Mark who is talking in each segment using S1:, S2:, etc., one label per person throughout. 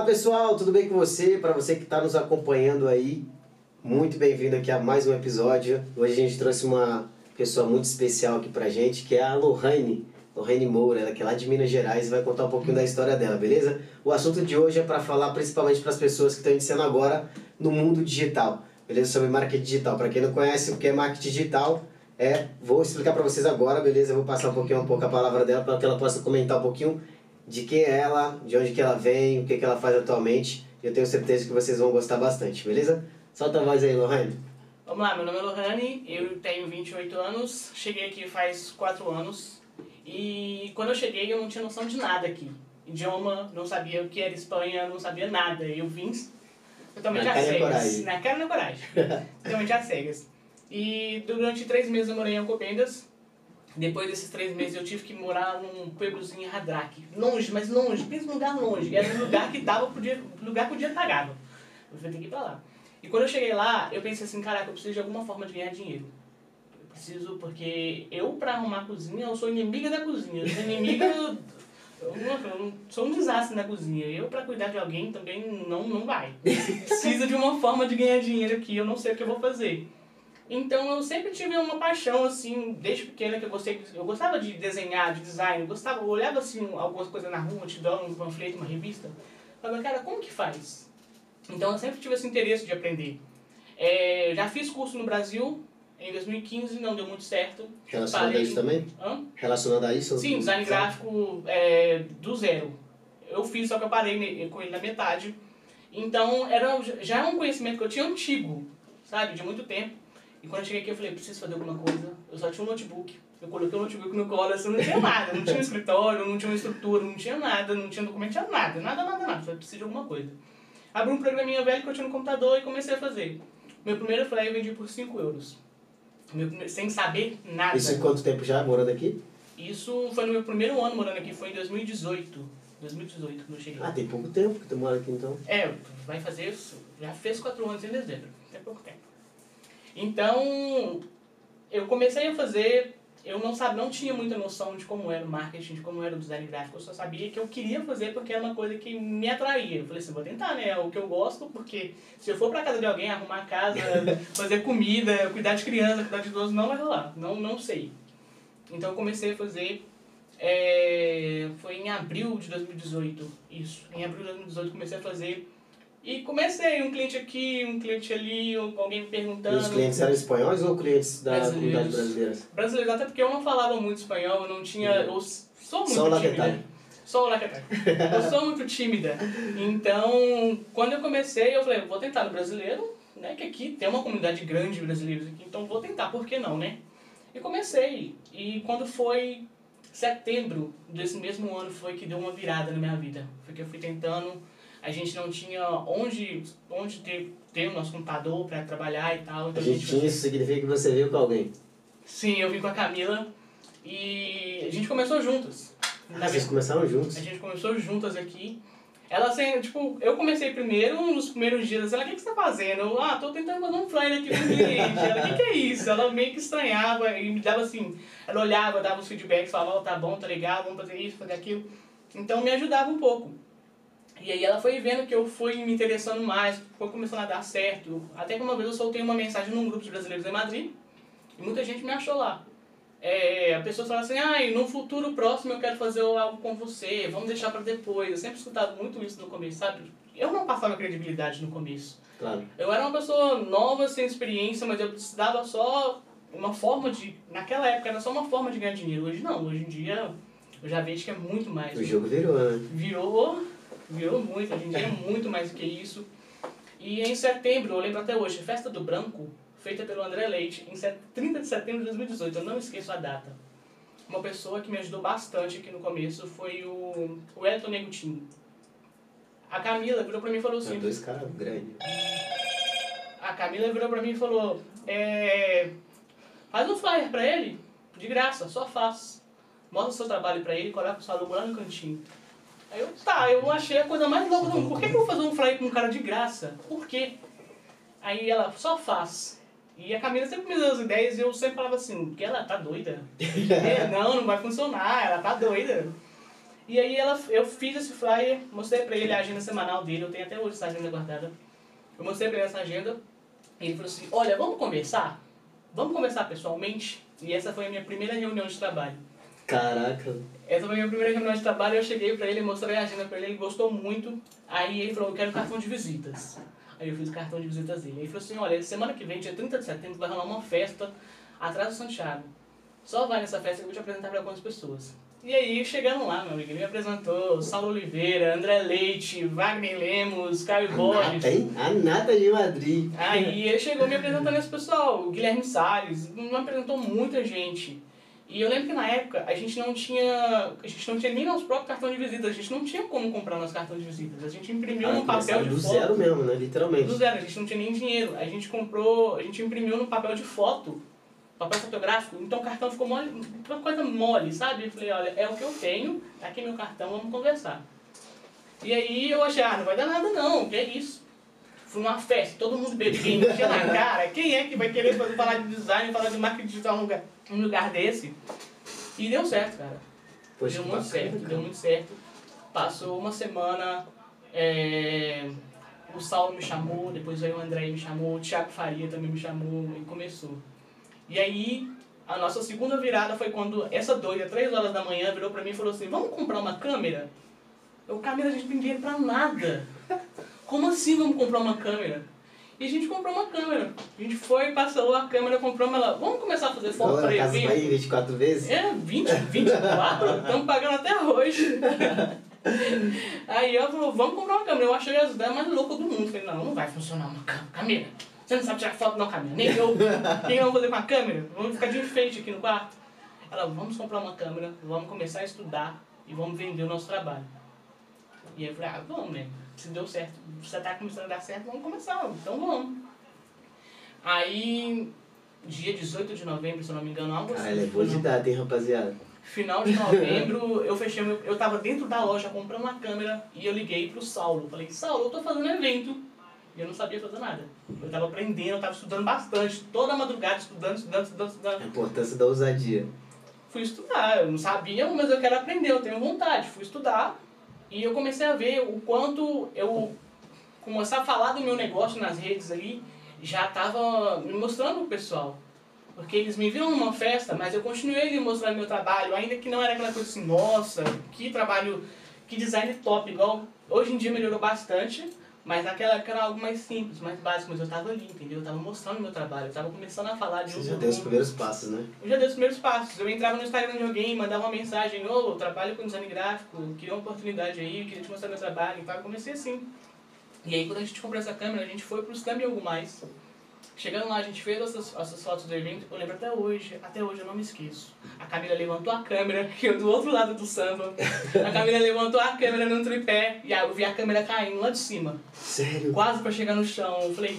S1: Fala pessoal, tudo bem com você? Para você que está nos acompanhando aí, muito bem-vindo aqui a mais um episódio. Hoje a gente trouxe uma pessoa muito especial aqui pra gente, que é a Lohane, Lohane Moura, ela que é lá de Minas Gerais e vai contar um pouquinho da história dela, beleza? O assunto de hoje é para falar principalmente para as pessoas que estão iniciando agora no mundo digital, beleza? Sobre marketing digital. Para quem não conhece o que é marketing digital, é, vou explicar para vocês agora, beleza? Eu vou passar um pouquinho um pouco a palavra dela para que ela possa comentar um pouquinho de quem é ela, de onde que ela vem, o que que ela faz atualmente. Eu tenho certeza que vocês vão gostar bastante, beleza? Solta a voz aí, Lohane.
S2: Vamos lá, meu nome é Lohane, eu tenho 28 anos, cheguei aqui faz 4 anos e quando eu cheguei eu não tinha noção de nada aqui. Idioma, não sabia o que era Espanha, não sabia nada. Eu vim totalmente
S1: Na
S2: às cegas. Na cara e na coragem. totalmente às cegas. E durante três meses eu morei em Alcobendas. Depois desses três meses eu tive que morar num pueblozinho em Hadraque. Longe, mas longe, mesmo lugar longe. Era um lugar que dava pro dia, lugar que o dia pagava. Eu falei, tem que ir pra lá. E quando eu cheguei lá, eu pensei assim, caraca, eu preciso de alguma forma de ganhar dinheiro. Eu preciso, porque eu, pra arrumar a cozinha, eu sou inimiga da cozinha. Eu sou inimiga... eu sou um desastre na cozinha. Eu, pra cuidar de alguém, também não, não vai. Precisa de uma forma de ganhar dinheiro aqui, eu não sei o que eu vou fazer. Então eu sempre tive uma paixão, assim, desde pequena que eu gostei, eu gostava de desenhar, de design, eu gostava, eu olhava assim algumas coisas na rua, te dando um panfleto, uma revista, falava, cara, como que faz? Então eu sempre tive esse interesse de aprender. É, já fiz curso no Brasil, em 2015 não deu muito certo.
S1: Relacionado a
S2: Parei-
S1: isso também?
S2: Hã?
S1: Relacionado a isso?
S2: Sim, design gráfico é, do zero. Eu fiz, só que eu parei com ele na metade. Então, era, já é um conhecimento que eu tinha antigo, sabe? De muito tempo. E quando eu cheguei aqui, eu falei, preciso fazer alguma coisa. Eu só tinha um notebook. Eu coloquei o notebook no colo, assim, não tinha nada. Não tinha um escritório, não tinha uma estrutura, não tinha nada, não tinha documento, tinha nada. Nada, nada, nada. Só preciso de alguma coisa. Abri um programinha velho que eu tinha no computador e comecei a fazer. Meu primeiro flyer eu vendi por 5 euros. Meu sem saber nada.
S1: Isso em quanto tempo já morando aqui?
S2: Isso foi no meu primeiro ano morando aqui, foi em 2018. 2018 quando eu cheguei.
S1: Ah, tem pouco tempo que tu mora aqui então.
S2: É, vai fazer isso. Já fez quatro anos em dezembro. É pouco tempo. Então, eu comecei a fazer. Eu não sabia, não tinha muita noção de como era o marketing, de como era o design gráfico. Eu só sabia que eu queria fazer porque era uma coisa que me atraía. Eu falei assim, vou tentar, né? É o que eu gosto, porque se eu for pra casa de alguém, arrumar a casa, fazer comida, cuidar de criança, cuidar de idoso, não vai rolar. Não, não sei. Então eu comecei a fazer. é, foi em abril de 2018. Isso. Em abril de 2018 comecei a fazer. E comecei, um cliente aqui, um cliente ali, alguém me
S1: E
S2: perguntando.
S1: os clientes eram espanhóis ou clientes da
S2: Brasileiros.
S1: comunidade brasileira?
S2: Brasileiro, até porque eu não falava muito espanhol, eu não tinha. Eu sou muito
S1: Só o
S2: tímida.
S1: laquetal.
S2: Só o laquetal. Eu sou muito tímida. Então, quando eu comecei, eu falei, vou tentar no brasileiro, né? Que aqui tem uma comunidade grande de brasileiros aqui, então vou tentar, por que não, né? E comecei. E quando foi setembro desse mesmo ano foi que deu uma virada na minha vida. Foi que eu fui tentando, a gente não tinha onde, onde ter, ter o nosso computador para trabalhar e tal.
S1: A
S2: Então
S1: gente tinha, isso significa que você veio com alguém.
S2: Sim, eu vim com a Camila e a gente começou juntas.
S1: Ah, vocês começaram juntos.
S2: A gente começou juntas aqui. Ela assim, tipo, eu comecei primeiro, nos primeiros dias, ela, o que, que você tá fazendo? Eu, ah, tô tentando fazer um flyer aqui pro cliente. Ela, o que, que é isso? Ela meio que estranhava e me dava assim, ela olhava, dava os feedbacks, falava, ó, tá bom, tá legal, vamos fazer isso, fazer aquilo. Então me ajudava um pouco. E aí ela foi vendo que eu fui me interessando mais, foi começando a dar certo. Até que uma vez eu soltei uma mensagem num grupo de brasileiros em Madrid, e muita gente me achou lá. É, a pessoa fala assim, ah, no futuro próximo eu quero fazer algo com você, vamos deixar pra depois. Eu sempre escutava muito isso no começo, sabe? Eu não passava credibilidade no começo.
S1: Claro.
S2: Eu era uma pessoa nova, sem experiência, mas eu precisava só uma forma de... Naquela época era só uma forma de ganhar dinheiro. Hoje não, hoje em dia eu já vejo que é muito mais.
S1: O jogo virou, né?
S2: Virou, virou muito, hoje em dia é muito mais do que isso. E em setembro, eu lembro até hoje, Festa do Branco, feita pelo André Leite, em set- 30 de setembro de 2018, eu não esqueço a data. Uma pessoa que me ajudou bastante aqui no começo foi o, o Elton Negutin. A Camila virou pra mim e falou assim,
S1: dois caras grandes.
S2: a Camila virou pra mim e falou, é, faz um flyer pra ele, de graça, só faz. Mostra o seu trabalho pra ele, coloca o seu aluno lá no cantinho. Aí eu, tá, eu achei a coisa mais louca do mundo. Por que, que eu vou fazer um flyer com um cara de graça? Por quê? Aí ela, só faz. E a Camila sempre me deu as ideias e eu sempre falava assim, que ela tá doida. É, não, não vai funcionar, ela tá doida. E aí ela, eu fiz esse flyer, mostrei pra ele a agenda semanal dele, eu tenho até hoje essa agenda guardada. Eu mostrei pra ele essa agenda, e ele falou assim, olha, vamos conversar? Vamos conversar pessoalmente? E essa foi a minha primeira reunião de trabalho.
S1: Caraca.
S2: Essa foi a minha primeira reunião de trabalho, eu cheguei pra ele, mostrei a agenda pra ele, ele gostou muito. Aí ele falou, eu quero cartão de visitas. Aí eu fiz o cartão de visitas dele. Aí ele falou assim, olha, semana que vem, dia 30 de setembro, vai rolar uma festa atrás do Santiago. Só vai nessa festa que eu vou te apresentar pra algumas pessoas. E aí, chegando lá, meu amigo, ele me apresentou Saulo Oliveira, André Leite, Wagner Lemos, Caio Borges.
S1: Nata, hein? A nata de Madrid.
S2: Aí ele chegou me apresentando esse pessoal, o Guilherme Salles, me apresentou muita gente. E eu lembro que na época a gente não tinha. A gente não tinha nem nosso próprio cartão de visita, a gente não tinha como comprar nosso cartão de visitas. A gente imprimiu
S1: Ah,
S2: num papel de
S1: do
S2: foto.
S1: zero mesmo, né? Literalmente.
S2: Do zero, a gente não tinha nem dinheiro. A gente comprou, a gente imprimiu num papel de foto, papel fotográfico, então o cartão ficou mole, uma coisa mole, sabe? Eu falei, olha, é o que eu tenho, tá aqui meu cartão, vamos conversar. E aí eu achei, ah, não vai dar nada não, que é isso. Fui numa festa, todo mundo bebendo, enchia na cara. Quem é que vai querer fazer, falar de design, falar de marketing digital num lugar, num lugar desse? E deu certo, cara.
S1: Poxa,
S2: deu muito
S1: bacana,
S2: certo,
S1: cara.
S2: deu muito certo. Passou uma semana, é, o Saulo me chamou, depois veio o André me chamou, o Thiago Faria também me chamou e começou. E aí, a nossa segunda virada foi quando essa doida, três horas da manhã, virou pra mim e falou assim, vamos comprar uma câmera? Eu, câmera a gente não tem dinheiro pra nada. Como assim vamos comprar uma câmera? E a gente comprou uma câmera. A gente foi, passou a câmera, compramos ela. Vamos começar a fazer foto pra
S1: a casa
S2: evento?
S1: vai ir 24 vezes?
S2: É, 20, 24, estamos pagando até hoje. Aí ela falou, vamos comprar uma câmera. Eu achei as ideias mais loucas do mundo. Falei, não, não vai funcionar uma câmera. Você não sabe tirar foto não, câmera. Nem eu. Que eu vou fazer com a câmera? Vamos ficar de enfeite aqui no quarto. Ela, vamos comprar uma câmera, vamos começar a estudar e vamos vender o nosso trabalho. E aí eu falei, ah, vamos, né? Se deu certo, você tá começando a dar certo, vamos começar, então vamos. Aí, dia 18 de novembro, se eu não me engano, algo
S1: Caralho, é
S2: foi
S1: boa de
S2: no-
S1: data, hein, rapaziada?
S2: Final de novembro, eu fechei meu, eu tava dentro da loja comprando uma câmera e eu liguei pro Saulo. Falei, Saulo, eu tô fazendo evento. E eu não sabia fazer nada. Eu tava aprendendo, eu tava estudando bastante, toda madrugada estudando, estudando, estudando,
S1: A
S2: estudando.
S1: importância da ousadia.
S2: Fui estudar, eu não sabia, mas eu quero aprender, eu tenho vontade. Fui estudar e eu comecei a ver o quanto eu começar a falar do meu negócio nas redes ali, já tava me mostrando pro pessoal. Porque eles me viram numa festa, mas eu continuei ali mostrando meu trabalho, ainda que não era aquela coisa assim, nossa, que trabalho, que design top, igual hoje em dia melhorou bastante, mas naquela época era algo mais simples, mais básico, mas eu tava ali, entendeu? Eu tava mostrando meu trabalho, eu tava começando a falar de
S1: Você já deu os primeiros passos, né?
S2: Eu já dei os primeiros passos. Eu entrava no Instagram de alguém, mandava uma mensagem, ô, eu trabalho com design gráfico, queria uma oportunidade aí, queria te mostrar meu trabalho. Então eu comecei assim. E aí quando a gente comprou essa câmera, a gente foi pro Scam e algo mais. Chegando lá, a gente fez essas, essas fotos do evento, eu lembro até hoje, até hoje eu não me esqueço. A Camila levantou a câmera, que eu do outro lado do samba. A Camila levantou a câmera no tripé e aí eu vi a câmera caindo lá de cima
S1: Sério?
S2: quase pra chegar no chão. Eu falei,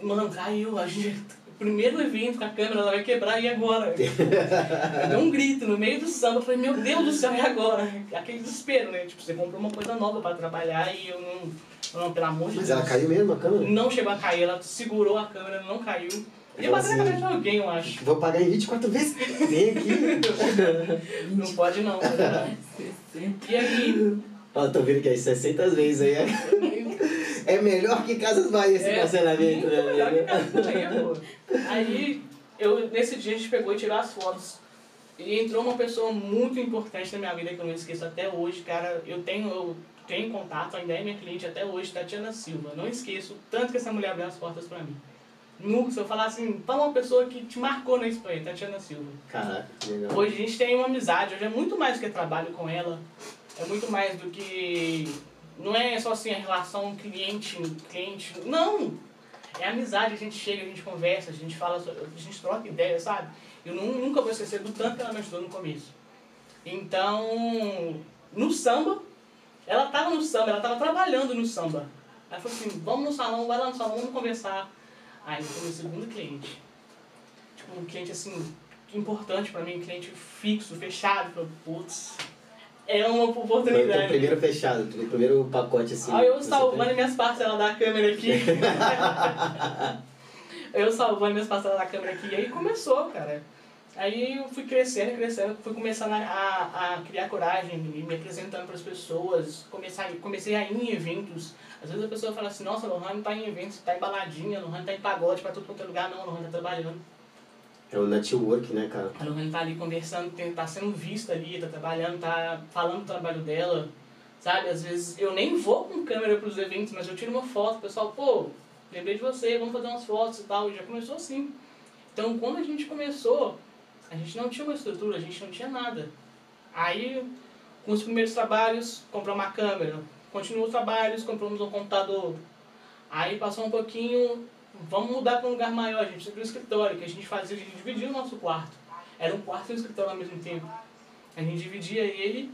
S2: mano, caiu, a gente. Primeiro evento com a câmera, ela vai quebrar, e agora? Eu dei um grito no meio do samba, eu falei, meu Deus do céu, e agora? Aquele desespero, né? Tipo, você comprou uma coisa nova pra trabalhar e eu não. Não, pelo amor de
S1: Mas
S2: Deus.
S1: ela caiu mesmo a câmera?
S2: Não chegou a cair, ela segurou a câmera, não caiu. Ia
S1: Ela
S2: bater na
S1: assim-
S2: cabeça de alguém, eu acho.
S1: Vou pagar em 24 vezes? Vem aqui.
S2: Não pode não, não. E aí,
S1: Ó, tô vendo que é 60 vezes aí. É melhor que Casas Bahia esse
S2: É,
S1: cancelamento,
S2: muito melhor que
S1: né?
S2: Casas Bahia, pô. Aí, eu, nesse dia a gente pegou e tirou as fotos. E entrou uma pessoa muito importante na minha vida que eu não esqueço até hoje, cara. Eu tenho, eu tenho contato, ainda é minha cliente até hoje, Tatiana Silva. Não esqueço tanto que essa mulher abriu as portas pra mim. Nunca, se eu falar assim, fala uma pessoa que te marcou na Espanha, Tatiana Silva.
S1: Caraca, legal.
S2: Hoje a gente tem uma amizade, hoje é muito mais do que trabalho com ela, é muito mais do que. Não é só assim a relação cliente-cliente, não! É amizade, a gente chega, a gente conversa, a gente fala, a gente troca ideias, sabe? Eu nu- nunca vou esquecer do tanto que ela me ajudou no começo. Então, no samba, ela tava no samba, ela tava trabalhando no samba. Ela falou assim, vamos no salão, vai lá no salão, vamos conversar. Aí foi meu segundo cliente. Tipo, um cliente assim, importante pra mim, um cliente fixo, fechado. Falei, putz, é uma
S1: Foi o
S2: oportunidade.
S1: primeiro fechado, o primeiro pacote assim.
S2: Aí eu salvando minhas parcelas da câmera aqui. eu salvando minhas parcelas da câmera aqui. E aí começou, cara. Aí eu fui crescendo, crescendo, fui começando a, a, a criar coragem, me, me apresentando para as pessoas, comecei, comecei a ir em eventos. Às vezes a pessoa fala assim, nossa, Lohane tá em eventos, tá em baladinha, Lohane tá em pagode para tudo quanto é lugar. Não, Lohane tá trabalhando.
S1: É o network, né, cara?
S2: A Lohane tá ali conversando, tá sendo vista ali, tá trabalhando, tá falando do trabalho dela, sabe? Às vezes eu nem vou com câmera pros eventos, mas eu tiro uma foto, o pessoal, pô, lembrei de você, vamos fazer umas fotos e tal, e já começou assim. Então, quando a gente começou, a gente não tinha uma estrutura, a gente não tinha nada. Aí, com os primeiros trabalhos, comprou uma câmera. Continuou os trabalhos, compramos um computador. Aí passou um pouquinho, vamos mudar para um lugar maior. A gente teve um escritório, que a gente fazia, a gente dividia o nosso quarto. Era um quarto e um escritório ao mesmo tempo. A gente dividia ele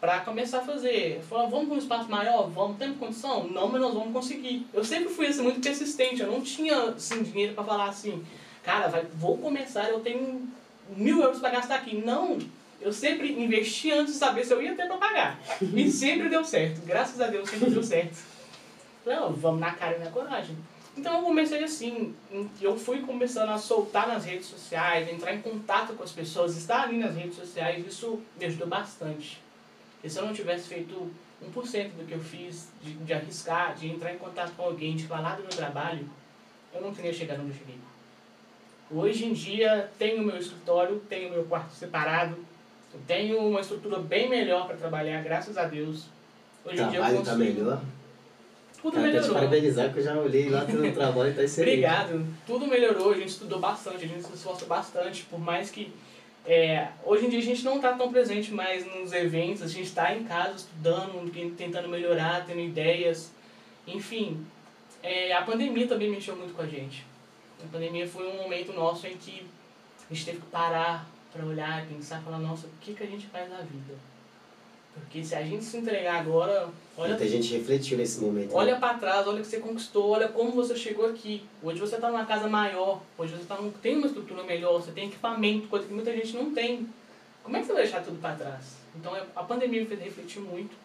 S2: para começar a fazer. Falou, vamos para um espaço maior? Vamos, temos condição? Não, mas nós vamos conseguir. Eu sempre fui assim, muito persistente, eu não tinha assim, dinheiro para falar assim, cara, vai, vou começar, eu tenho mil euros para gastar aqui. Não, eu sempre investi antes de saber se eu ia ter para pagar. E sempre deu certo. Graças a Deus sempre deu certo. Não, vamos na cara e na coragem. Então eu comecei assim, eu fui começando a soltar nas redes sociais, entrar em contato com as pessoas, estar ali nas redes sociais, isso me ajudou bastante. E se eu não tivesse feito 1% do que eu fiz, de, de arriscar, de entrar em contato com alguém, de falar do meu trabalho, eu não teria chegado onde eu cheguei. Hoje em dia, tenho meu escritório, tenho meu quarto separado, tenho uma estrutura bem melhor para trabalhar, graças a Deus.
S1: Hoje em dia eu consigo... tá melhor?
S2: Tudo
S1: Cara,
S2: melhorou.
S1: te parabenizar que eu já olhei lá no trabalho e tá excelente.
S2: Obrigado. Tudo melhorou, a gente estudou bastante, a gente se esforçou bastante, por mais que é, hoje em dia a gente não está tão presente mais nos eventos, a gente está em casa estudando, tentando melhorar, tendo ideias, enfim. É, a pandemia também mexeu muito com a gente. A pandemia foi um momento nosso em que a gente teve que parar para olhar e pensar, falar, nossa, o que, que a gente faz na vida? Porque se a gente se entregar agora, olha.
S1: Muita gente refletiu nesse momento. né?
S2: Olha para trás, olha o que você conquistou, olha como você chegou aqui. Hoje você está numa casa maior, hoje você tá num, tem uma estrutura melhor, você tem equipamento, coisa que muita gente não tem. Como é que você vai deixar tudo para trás? Então a pandemia me fez refletir muito.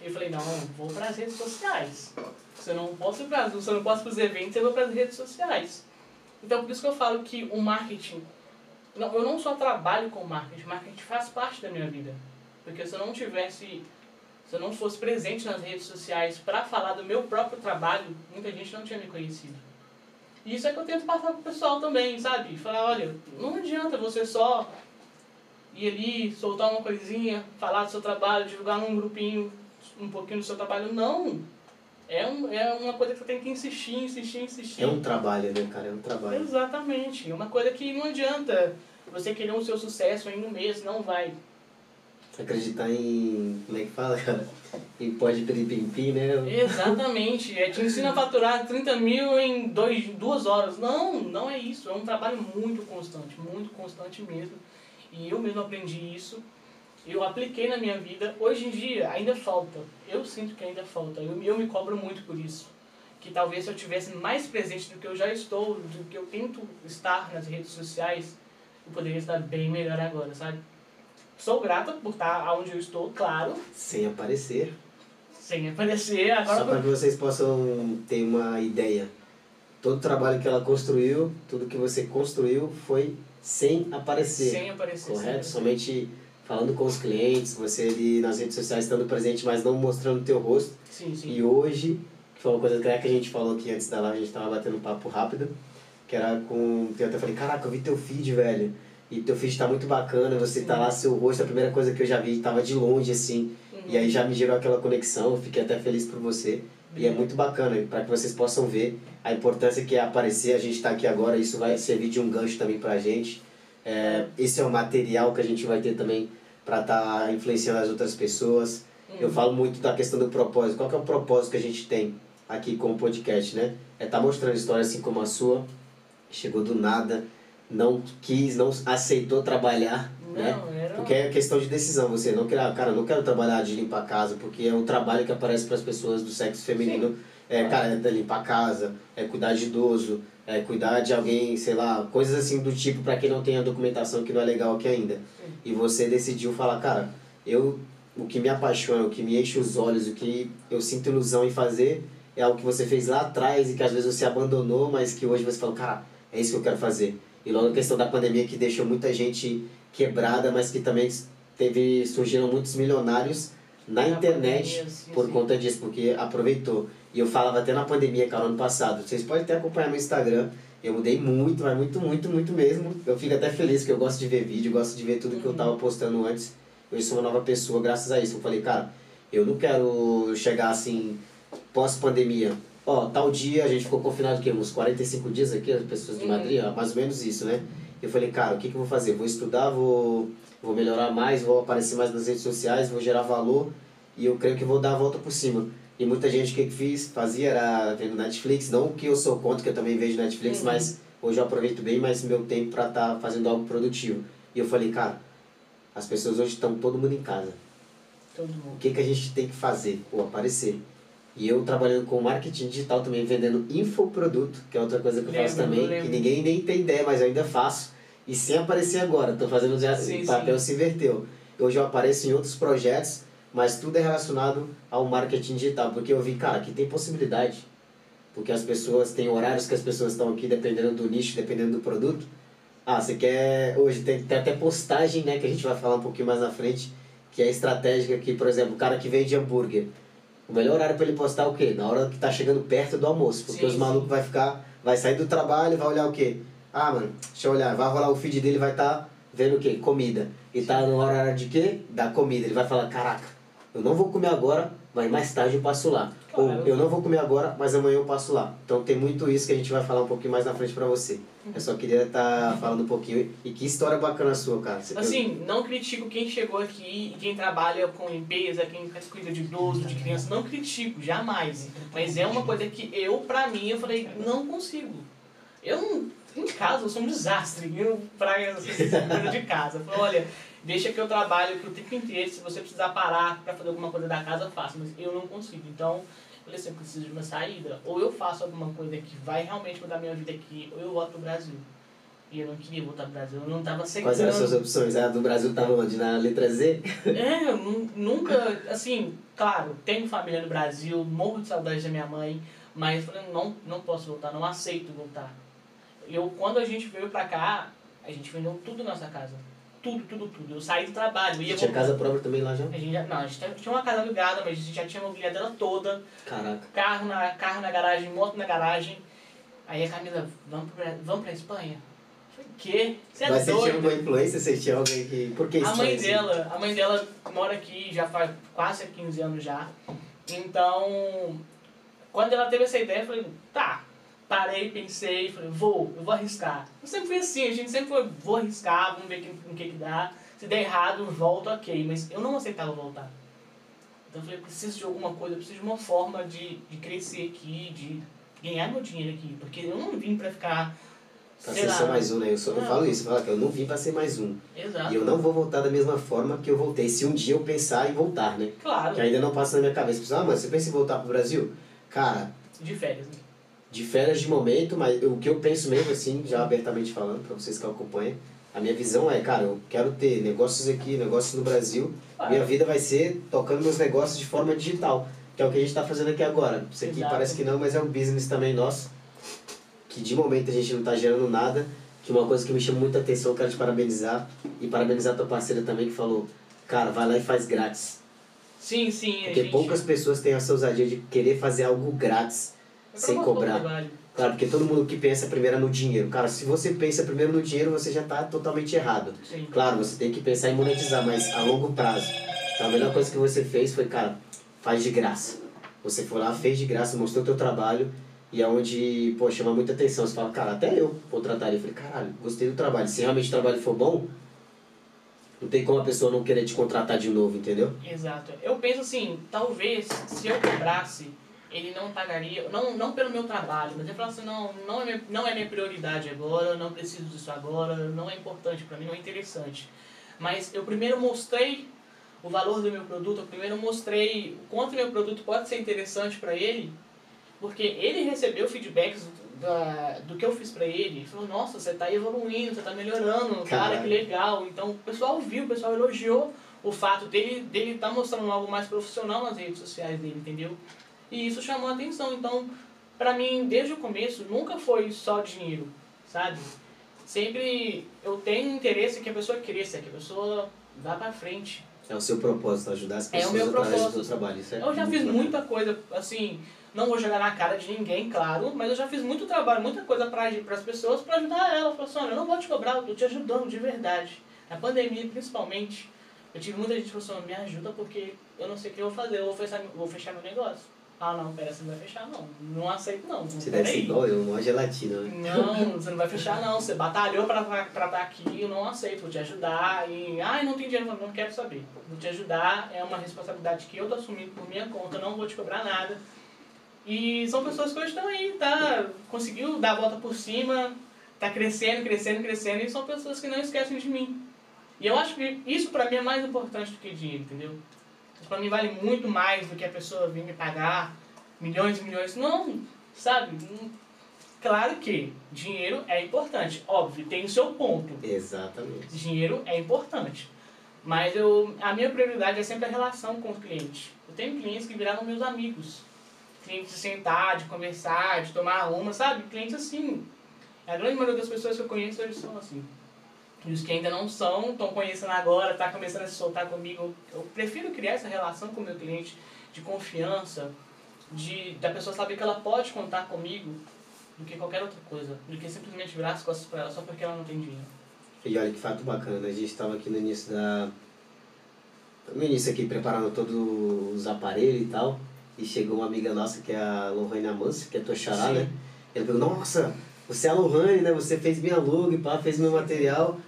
S2: Eu falei, não, vou para as redes sociais. Se eu não posso ir para eu não os eventos, eu vou para as redes sociais. Então por isso que eu falo que o marketing, não, eu não só trabalho com marketing, marketing faz parte da minha vida. Porque se eu não tivesse, se eu não fosse presente nas redes sociais para falar do meu próprio trabalho, muita gente não tinha me conhecido. E isso é que eu tento passar pro pessoal também, sabe? Falar, olha, não adianta você só ir ali, soltar uma coisinha, falar do seu trabalho, divulgar num grupinho um pouquinho do seu trabalho. Não! É, um, é uma coisa que você tem que insistir, insistir, insistir.
S1: É um trabalho, né, cara? É um trabalho.
S2: Exatamente. É uma coisa que não adianta você querer o seu sucesso em um mês, não vai
S1: acreditar em. Como é que fala, cara? Em pode piripimpim, né?
S2: Exatamente. É, te ensina a faturar 30 mil em dois, duas horas. Não, não é isso. É um trabalho muito constante, muito constante mesmo. E eu mesmo aprendi isso. Eu apliquei na minha vida. Hoje em dia ainda falta. Eu sinto que ainda falta. Eu, eu me cobro muito por isso. Que talvez se eu tivesse mais presente do que eu já estou, do que eu tento estar nas redes sociais, eu poderia estar bem melhor agora, sabe? Sou grata por estar onde eu estou, claro.
S1: Sem aparecer.
S2: Sem aparecer. Agora
S1: Só para que vocês possam ter uma ideia. Todo o trabalho que ela construiu, tudo que você construiu foi sem aparecer.
S2: Sem aparecer.
S1: Correto? Somente falando com os clientes, você ali nas redes sociais estando presente, mas não mostrando o teu rosto.
S2: Sim, sim.
S1: E hoje, que foi uma coisa que a gente falou aqui antes da live, a gente tava batendo um papo rápido, que era com... Eu até falei, caraca, eu vi teu feed, velho. E teu feed tá muito bacana, você tá lá, seu rosto, a primeira coisa que eu já vi, tava de longe, assim.
S2: Uhum.
S1: E aí já me gerou aquela conexão, fiquei até feliz por você. E é muito bacana, para que vocês possam ver a importância que é aparecer, a gente está aqui agora, isso vai servir de um gancho também pra gente. É, esse é o material que a gente vai ter também para estar tá influenciando as outras pessoas.
S2: Uhum.
S1: Eu falo muito da questão do propósito. Qual que é o propósito que a gente tem aqui com o podcast, né? É estar tá mostrando histórias assim como a sua, chegou do nada, não quis, não aceitou trabalhar, né?
S2: Não, era...
S1: Porque é questão de decisão, você não quer, ah, cara, não quero trabalhar de limpar a casa, porque é um trabalho que aparece para as pessoas do sexo feminino, é, cara, é limpar a casa, é cuidar de idoso, é cuidar de alguém, sei lá, coisas assim do tipo para quem não tem a documentação que não é legal aqui ainda. E você decidiu falar, cara, eu o que me apaixona, o que me enche os olhos, o que eu sinto ilusão em fazer é algo que você fez lá atrás e que às vezes você abandonou, mas que hoje você fala, cara, é isso que eu quero fazer. E logo a questão da pandemia que deixou muita gente quebrada, mas que também teve surgiram muitos milionários na, internet sim, por conta disso, porque aproveitou. E eu falava até na pandemia, cara, ano passado. Vocês podem até acompanhar meu Instagram. Eu mudei muito, mas muito, muito, muito mesmo. Eu fico até feliz que eu gosto de ver vídeo, gosto de ver tudo que eu tava uhum. postando antes. Eu sou uma nova pessoa graças a isso. Eu falei, cara, eu não quero chegar assim, pós-pandemia. Ó, tal dia a gente ficou confinado aqui, uns 45 dias aqui, as pessoas de uhum. Madrid, mais ou menos isso, né? Eu falei, cara, o que, que eu vou fazer? Vou estudar, vou, vou melhorar mais, vou aparecer mais nas redes sociais, vou gerar valor e eu creio que vou dar a volta por cima. E muita gente que fiz, fazia era vendo Netflix, não que eu sou contra, que eu também vejo Netflix, uhum. mas hoje eu aproveito bem mais meu tempo para estar tá fazendo algo produtivo. E eu falei, cara, as pessoas hoje estão todo mundo em casa.
S2: Todo mundo.
S1: O que, que a gente tem que fazer? Ou aparecer. E eu trabalhando com marketing digital também, vendendo infoproduto, que é outra coisa que eu lembro, faço também, que ninguém nem tem ideia, mas eu ainda faço. E sem aparecer agora, estou fazendo já, sim, o papel sim. se inverteu. Hoje eu apareço em outros projetos mas tudo é relacionado ao marketing digital, porque eu vi, cara, que tem possibilidade, porque as pessoas têm horários que as pessoas estão aqui dependendo do nicho, dependendo do produto. Ah, você quer hoje tem, tem até postagem, né, que a gente vai falar um pouquinho mais na frente, que é estratégica que, por exemplo, o cara que vende hambúrguer, o melhor horário para ele postar é o quê? Na hora que tá chegando perto do almoço, porque sim, os malucos vai ficar, vai sair do trabalho, vai olhar o quê? Ah, mano, deixa eu olhar, vai rolar o feed dele, vai estar tá vendo o quê? Comida. E tá no horário de quê? Da comida. Ele vai falar, caraca, eu não vou comer agora, mas mais tarde eu passo lá. Ou eu não vou comer agora, mas amanhã eu passo lá. Então tem muito isso que a gente vai falar um pouquinho mais na frente pra você. Eu só queria estar tá falando um pouquinho. E que história bacana sua, cara. Você
S2: assim, não critico quem chegou aqui e quem trabalha com limpeza, quem cuida de idoso, de criança. Não critico, jamais. Mas é uma coisa que eu, pra mim, eu falei, não consigo. Eu não. Em casa, eu sou um desastre. Eu, pra essa coisa de casa. Eu falei, olha deixa que eu trabalho aqui o tempo inteiro, se você precisar parar para fazer alguma coisa da casa, eu faço, mas eu não consigo. Então, eu falei assim, eu preciso de uma saída. Ou eu faço alguma coisa que vai realmente mudar minha vida aqui, ou eu volto pro Brasil. E eu não queria voltar pro Brasil, eu não estava aceitando.
S1: Quais eram as suas opções? A do Brasil estava onde? Na letra Z?
S2: É, eu nunca, assim, claro, tenho família no Brasil, morro de saudade da minha mãe, mas eu falei, não, não posso voltar, não aceito voltar. Eu, quando a gente veio pra cá, a gente vendeu tudo na nossa casa tudo, tudo, tudo. Eu saí do trabalho. Ia
S1: tinha casa própria também lá já?
S2: A gente já, não, a gente tinha uma casa alugada, mas a gente já tinha mobiliado dela toda.
S1: Caraca.
S2: Carro na, carro na garagem, moto na garagem. Aí a Camila, vamos pra, vamos pra Espanha? Falei, quê?
S1: Você é Mas doido? você tinha alguma influência? Você tinha alguém que... Por que
S2: A mãe dela, a mãe dela mora aqui já faz quase 15 anos já. Então, quando ela teve essa ideia, eu falei, tá, parei, pensei, falei, vou, eu vou arriscar. Eu sempre fui assim, a gente sempre foi, vou arriscar, vamos ver o que, que dá. Se der errado, volto, ok. Mas eu não aceitava voltar. Então eu falei, eu preciso de alguma coisa, eu preciso de uma forma de, de crescer aqui, de ganhar meu dinheiro aqui. Porque eu não vim pra ficar.
S1: Pra ser só mais um, né? Eu, só, eu falo isso, eu falo que eu não vim pra ser mais um.
S2: Exato.
S1: E eu não vou voltar da mesma forma que eu voltei. Se um dia eu pensar em voltar, né?
S2: Claro.
S1: Que ainda não passa na minha cabeça. Ah, mas você pensa em voltar pro Brasil? Cara.
S2: De férias, né?
S1: De férias de momento, mas o que eu penso mesmo, assim, já abertamente falando, para vocês que acompanham, a minha visão é, cara, eu quero ter negócios aqui, negócios no Brasil, ah, minha vida vai ser tocando meus negócios de forma digital, que é o que a gente está fazendo aqui agora. Isso aqui Exato. parece que não, mas é um business também nosso, que de momento a gente não está gerando nada, que uma coisa que me chama muita atenção, eu quero te parabenizar, e parabenizar a tua parceira também, que falou, cara, vai lá e faz grátis.
S2: Sim, sim.
S1: Porque gente... poucas pessoas têm essa ousadia de querer fazer algo grátis sem cobrar. Claro, porque todo mundo que pensa primeiro no dinheiro. Cara, se você pensa primeiro no dinheiro, você já está totalmente errado.
S2: Sim.
S1: Claro, você tem que pensar em monetizar, mas a longo prazo. Então, a melhor coisa que você fez foi, cara, faz de graça. Você foi lá, fez de graça, mostrou o teu trabalho e é onde, pô, chama muita atenção. Você fala, cara, até eu contrataria. Eu falei, caralho, gostei do trabalho. Se realmente o trabalho for bom, não tem como a pessoa não querer te contratar de novo, entendeu?
S2: Exato. Eu penso assim, talvez se eu cobrasse ele não pagaria, não, não pelo meu trabalho, mas ele falou assim, não, não é, minha, não é minha prioridade agora, não preciso disso agora, não é importante para mim, não é interessante. Mas eu primeiro mostrei o valor do meu produto, eu primeiro mostrei o quanto meu produto pode ser interessante para ele, porque ele recebeu feedbacks da, do que eu fiz para ele, ele falou, nossa, você está evoluindo, você está melhorando, cara, que legal. Então o pessoal viu, o pessoal elogiou o fato dele dele estar tá mostrando algo mais profissional nas redes sociais dele, entendeu? E isso chamou a atenção. Então, para mim, desde o começo, nunca foi só dinheiro, sabe? sempre eu tenho interesse que a pessoa cresça, que a pessoa vá para frente.
S1: É o seu propósito, ajudar as
S2: É o
S1: pessoas
S2: meu
S1: através do
S2: propósito.
S1: seu trabalho. Isso é
S2: Eu já fiz
S1: bacana.
S2: muita coisa, assim, não vou jogar na cara de ninguém, claro, mas eu já fiz muito trabalho, muita coisa para as pessoas para ajudar elas. Falar assim, olha, eu não vou te cobrar, eu tô te ajudando de verdade. Na pandemia, principalmente, eu tive muita gente que falou assim, me ajuda porque eu não sei o que eu vou fazer, eu vou fechar, vou fechar meu negócio. Ah, não, pera, você não vai fechar, não. Não aceito, não.
S1: Você
S2: Pera
S1: deve ser igual eu, uma gelatina, né?
S2: Não, você não vai fechar não. Você batalhou pra estar aqui, eu não aceito, vou te ajudar. E, ai, não tem dinheiro, não quero saber. Vou te ajudar, é uma responsabilidade que eu tô assumindo por minha conta, não vou te cobrar nada. E são pessoas que hoje estão aí, tá? Conseguiu dar a volta por cima, tá crescendo, crescendo, crescendo, e são pessoas que não esquecem de mim. E eu acho que isso pra mim é mais importante do que dinheiro, entendeu? Isso pra mim vale muito mais do que a pessoa vir me pagar milhões e milhões. Não, sabe? Claro que dinheiro é importante, óbvio, tem o seu ponto.
S1: Exatamente.
S2: Dinheiro é importante. Mas eu, a minha prioridade é sempre a relação com o cliente. Eu tenho clientes que viraram meus amigos. Clientes de sentar, de conversar, de tomar uma, sabe? Clientes assim. A grande maioria das pessoas que eu conheço hoje são assim. E os que ainda não são, estão conhecendo agora, tá começando a se soltar comigo. Eu prefiro criar essa relação com o meu cliente de confiança, de da pessoa saber que ela pode contar comigo do que qualquer outra coisa. Do que simplesmente virar as costas para ela só porque ela não tem dinheiro.
S1: E olha que fato bacana, né? a gente estava aqui no início da. No início aqui preparando todos os aparelhos e tal. E chegou uma amiga nossa que é a Lohane Amância, que é tua xará,
S2: Sim.
S1: né? Ela falou, nossa, você é a Lohane, né? Você fez minha logo e pá, fez meu material.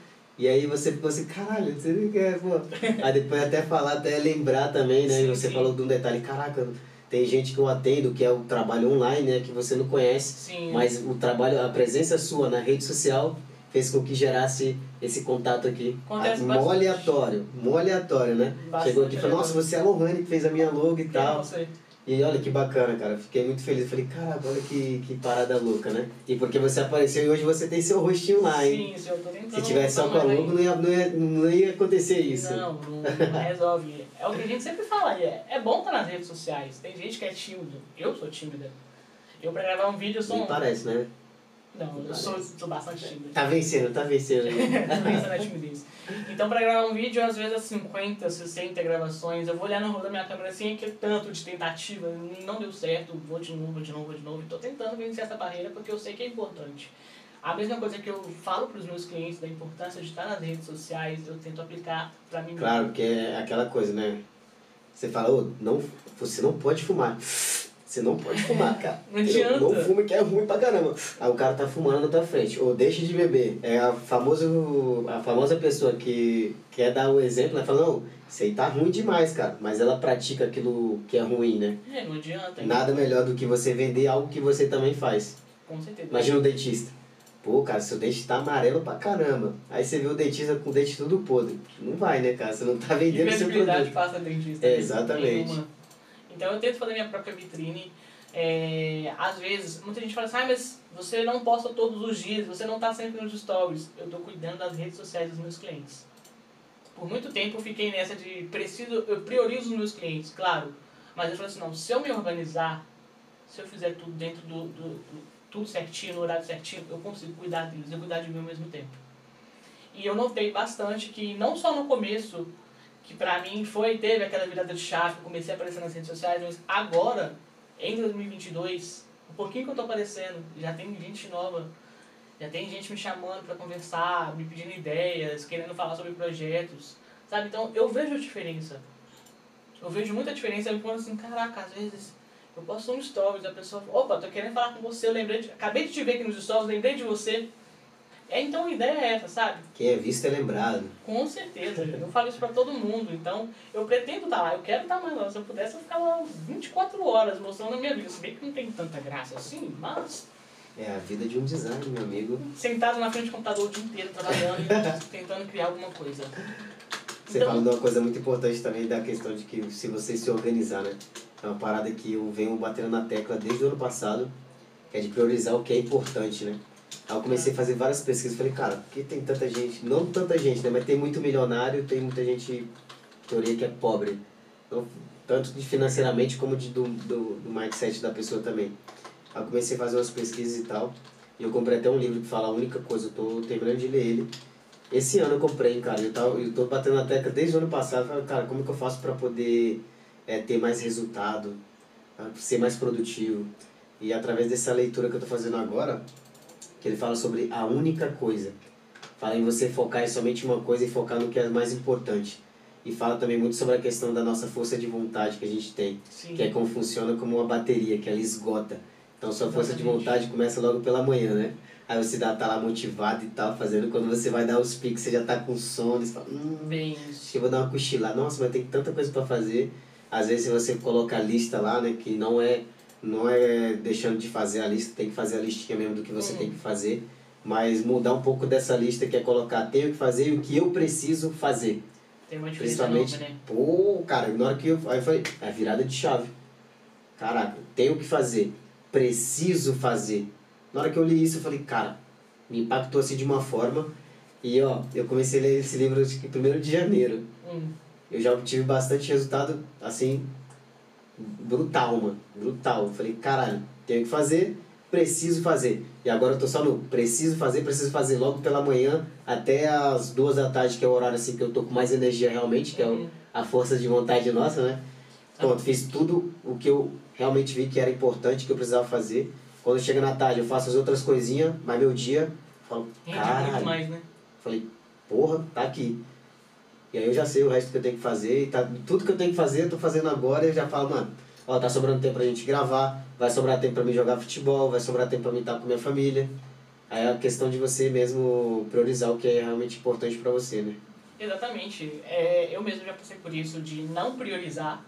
S1: E aí você ficou assim, caralho, você não quer, pô. Aí depois até falar, até lembrar também, né? e
S2: Sim,
S1: você
S2: sim.
S1: falou de um detalhe, caraca, tem gente que eu atendo que é o trabalho online, né? Que você não conhece.
S2: Sim.
S1: Mas o trabalho, a presença sua na rede social fez com que gerasse esse contato aqui.
S2: Acontece
S1: Ah, mó aleatório, mó aleatório, né?
S2: Bastante
S1: Chegou aqui e falou, nossa, você é a Lohane que fez a minha logo e
S2: é
S1: tal.
S2: você?
S1: E olha que bacana, cara. Fiquei muito feliz. Falei, caraca, olha que, que parada louca, né? E porque você apareceu e hoje você tem seu rostinho lá, hein?
S2: Sim, se eu tô tentando.
S1: Se tivesse só com a logo, não ia, não, ia, não ia acontecer isso.
S2: Não, não, não resolve. É o que a gente sempre fala, é, é bom estar nas redes sociais. Tem gente que é tímido. Eu sou tímida. Eu pra gravar um vídeo eu sou
S1: Nem
S2: um.
S1: parece, né?
S2: Não, eu sou, sou bastante tímida.
S1: Tá vencendo, tá vencendo.
S2: Pensa na timidez. Então, pra gravar um vídeo, às vezes, 50, 60 gravações, eu vou olhar no rolo da minha câmera assim, que tanto de tentativa, não deu certo, vou de novo, vou de novo, vou de novo. E tô tentando vencer essa barreira porque eu sei que é importante. A mesma coisa que eu falo pros meus clientes da importância de estar nas redes sociais, eu tento aplicar pra mim
S1: Claro, porque é aquela coisa, né? Você fala, ô, não, você não pode fumar. Você não pode fumar, cara.
S2: Não adianta.
S1: Não fume que é ruim pra caramba. Aí o cara tá fumando na tua frente. Ou deixa de beber. É a, famoso, a famosa pessoa que quer dar o exemplo, ela fala, não, isso aí tá ruim demais, cara. Mas ela pratica aquilo que é ruim, né?
S2: É, não adianta.
S1: Nada melhor do que você vender algo que você também faz.
S2: Com certeza.
S1: Imagina o dentista. Pô, cara, seu dente tá amarelo pra caramba. Aí você vê o dentista com o dente tudo podre. Não vai, né, cara? Você não tá vendendo seu produto.
S2: passa dentista.
S1: É,
S2: né?
S1: exatamente.
S2: Nenhuma. Então eu tento fazer minha própria vitrine. É, às vezes, muita gente fala assim, ah, mas você não posta todos os dias, você não tá sempre nos stories. Eu tô cuidando das redes sociais dos meus clientes. Por muito tempo eu fiquei nessa de preciso, eu priorizo os meus clientes, claro. Mas eu falei assim, não, se eu me organizar, se eu fizer tudo dentro do, do, do- tudo certinho, no horário certinho, eu consigo cuidar deles e cuidar de mim ao mesmo tempo. E eu notei bastante que não só no começo, que pra mim foi, teve aquela virada de chave, eu comecei a aparecer nas redes sociais, mas agora, em 2022, um pouquinho que eu tô aparecendo, já tem gente nova, já tem gente me chamando pra conversar, me pedindo ideias, querendo falar sobre projetos, sabe? Então eu vejo a diferença. Eu vejo muita diferença, eu me assim, caraca, às vezes eu posto um stories, a pessoa fala, opa, tô querendo falar com você, eu lembrei de, acabei de te ver aqui nos stories, lembrei de você. É, então a ideia é essa, sabe?
S1: Quem é visto é lembrado.
S2: Com certeza, eu falo isso pra todo mundo. Então, eu pretendo estar lá, eu quero estar mais lá. Se eu pudesse, eu ficava 24 horas mostrando a minha vida. Se bem que não tem tanta graça assim, mas
S1: É a vida de um designer, meu amigo.
S2: sentado na frente do computador o dia inteiro, trabalhando, tentando criar alguma coisa.
S1: Você
S2: Então-
S1: falou de uma coisa muito importante também da questão de que se você se organizar, né? É uma parada que eu venho batendo na tecla desde o ano passado, que é de priorizar o que é importante, né? Aí eu comecei a fazer várias pesquisas, falei, cara, por que tem tanta gente, não tanta gente, né? Mas tem muito milionário, tem muita gente, teoria que é pobre. Não, tanto financeiramente como de, do, do, do mindset da pessoa também. Aí eu comecei a fazer umas pesquisas e tal. E eu comprei até um livro que fala a única coisa, eu tô terminando de ler ele. Esse ano eu comprei, cara, eu, tava, eu tô batendo na tecla desde o ano passado, falei, cara, como que eu faço para poder é, ter mais resultado, ser mais produtivo? E através dessa leitura que eu tô fazendo agora, que ele fala sobre a única coisa. Fala em você focar em somente uma coisa e focar no que é mais importante. E fala também muito sobre a questão da nossa força de vontade que a gente tem, Sim. que é como funciona como uma bateria, que ela esgota. Então sua força de vontade começa logo pela manhã, né? Aí você dá, tá lá motivado e tal, fazendo. Quando você vai dar os piques, você já tá com sono. Você fala, hum,
S2: Bem
S1: acho que eu vou dar uma cochilada. Nossa, mas tem tanta coisa para fazer. Às vezes você coloca a lista lá, né? Que não é, não é deixando de fazer a lista, tem que fazer a listinha mesmo do que você hum. tem que fazer. Mas mudar um pouco dessa lista que é colocar tenho que fazer e o que eu preciso fazer.
S2: Tem uma Principalmente, nova, né? Pô,
S1: cara, na hora que eu, aí eu falei, é virada de chave. Caraca, tenho que fazer, preciso fazer. Na hora que eu li isso, eu falei, cara, me impactou assim de uma forma. E ó, eu comecei a ler esse livro acho que primeiro de janeiro. Hum. Eu já tive bastante resultado, assim, brutal, mano. Brutal. Eu falei, caralho, tenho que fazer, preciso fazer. E agora eu tô só no preciso fazer, preciso fazer logo pela manhã até as duas da tarde, que é o horário assim que eu tô com mais energia realmente, que é o, a força de vontade nossa, né? Pronto, fiz tudo o que eu realmente vi que era importante, que eu precisava fazer. Quando chega na tarde eu faço as outras coisinhas, mas meu dia, eu falo, caralho.
S2: mais, né?
S1: Falei, porra, tá aqui. E aí eu já sei o resto que eu tenho que fazer, e tá, tudo que eu tenho que fazer eu tô fazendo agora e eu já falo, mano, ó, tá sobrando tempo pra gente gravar, vai sobrar tempo pra mim jogar futebol, vai sobrar tempo pra mim estar com minha família. Aí é a questão de você mesmo priorizar o que é realmente importante para você, né?
S2: Exatamente. É, eu mesmo já passei por isso, de não priorizar.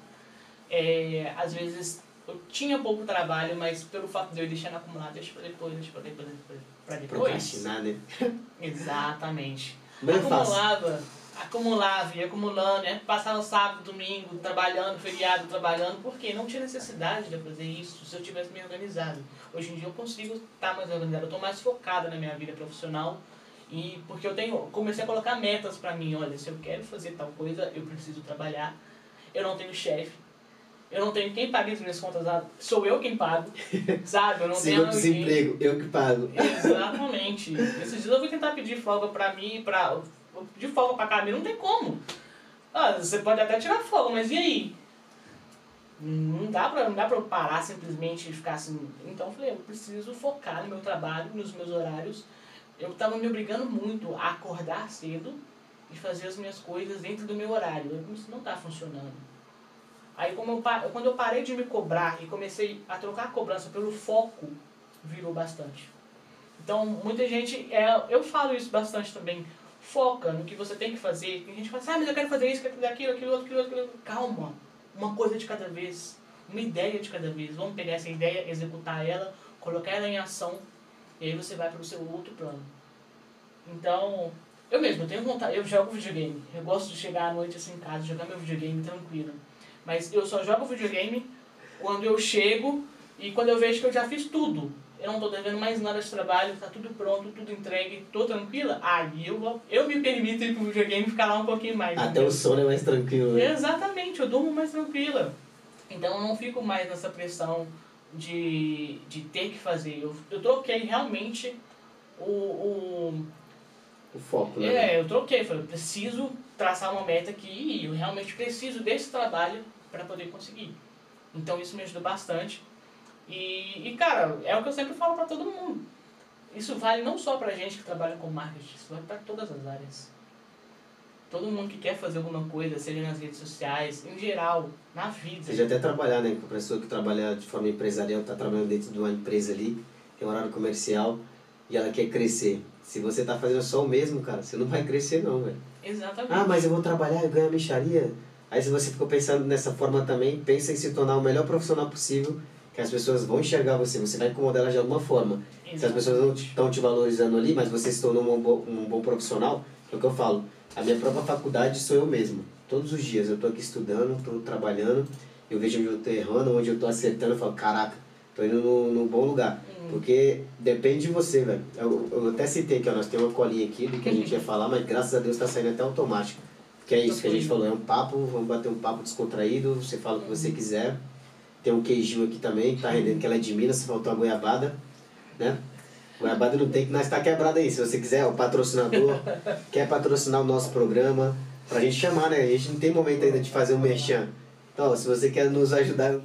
S2: É, às vezes eu tinha pouco trabalho, mas pelo fato de eu deixar acumular, deixa pra depois, deixa pra depois, depois pra depois.
S1: Procrastinar, né?
S2: Exatamente.
S1: Bem
S2: Acumulava.
S1: Fácil
S2: acumulava, ia acumulando, né? Passava sábado, domingo, trabalhando, feriado, trabalhando, porque não tinha necessidade de fazer isso se eu tivesse me organizado. Hoje em dia eu consigo estar mais organizado, eu estou mais focada na minha vida profissional e porque eu tenho comecei a colocar metas para mim, olha, se eu quero fazer tal coisa, eu preciso trabalhar. Eu não tenho chefe. Eu não tenho quem pague as minhas contas, sou eu quem pago, sabe? Eu não
S1: tenho desemprego, eu que pago.
S2: Exatamente. Esses dias eu vou tentar pedir folga para mim, para de folga pra caminho, não tem como. Ah, você pode até tirar folga, mas e aí? Não dá pra, não dá pra eu parar simplesmente e ficar assim. Então eu falei, eu preciso focar no meu trabalho, nos meus horários. Eu tava me obrigando muito a acordar cedo e fazer as minhas coisas dentro do meu horário. Isso não tá funcionando. Aí como eu, quando eu parei de me cobrar e comecei a trocar a cobrança pelo foco, virou bastante. Então muita gente, é, eu falo isso bastante também, foca no que você tem que fazer. Tem gente que fala assim, ah, mas eu quero fazer isso, quero fazer aquilo, aquilo, aquilo, aquilo. Calma, uma coisa de cada vez, uma ideia de cada vez. Vamos pegar essa ideia, executar ela, colocar ela em ação, e aí você vai para o seu outro plano. Então, eu mesmo, eu tenho vontade, eu jogo videogame. Eu gosto de chegar à noite assim em casa, jogar meu videogame tranquilo. Mas eu só jogo videogame quando eu chego e quando eu vejo que eu já fiz tudo eu não estou devendo mais nada de trabalho, está tudo pronto, tudo entregue, estou tranquila, aí eu, eu me permito ir pro videogame e ficar lá um pouquinho mais.
S1: Até entendeu? o sono é mais tranquilo. Né?
S2: Exatamente, eu durmo mais tranquila. Então eu não fico mais nessa pressão de, de ter que fazer. Eu, eu troquei realmente o, o
S1: o foco, né?
S2: É, eu troquei, falei, preciso traçar uma meta aqui e eu realmente preciso desse trabalho para poder conseguir. Então isso me ajudou bastante. E, e, cara, é o que eu sempre falo para todo mundo. Isso vale não só pra gente que trabalha com marketing, isso vale para todas as áreas. Todo mundo que quer fazer alguma coisa, seja nas redes sociais, em geral, na vida.
S1: Seja até trabalhar, né? Com a pessoa que trabalha de forma empresarial, está trabalhando dentro de uma empresa ali, tem um horário comercial, e ela quer crescer. Se você tá fazendo só o mesmo, cara, você não vai crescer não, velho.
S2: Exatamente.
S1: Ah, mas eu vou trabalhar, eu ganho a micharia. Aí se você ficou pensando nessa forma também, pensa em se tornar o melhor profissional possível que as pessoas vão enxergar você, você vai incomodar elas de alguma forma. Exatamente. Se as pessoas não estão te valorizando ali, mas você se tornou um bom, um bom profissional, é o que eu falo. A minha própria faculdade sou eu mesmo. Todos os dias eu estou aqui estudando, estou trabalhando, eu vejo onde eu estou errando, onde eu estou acertando, eu falo, caraca, estou indo no, no bom lugar. Hum. Porque depende de você, velho. Eu, eu até citei que ó, nós temos uma colinha aqui do que a gente ia falar, mas graças a Deus está saindo até automático. Que é isso que a gente falou, é um papo, vamos bater um papo descontraído, você fala o que você uhum. quiser. Tem um queijinho aqui também, que tá rendendo, que ela é de Minas, faltou a goiabada, né? Goiabada não tem que nós tá quebrado aí. Se você quiser, o patrocinador quer patrocinar o nosso programa, pra gente chamar, né? A gente não tem momento ainda de fazer um merchan. Então, se você quer nos ajudar.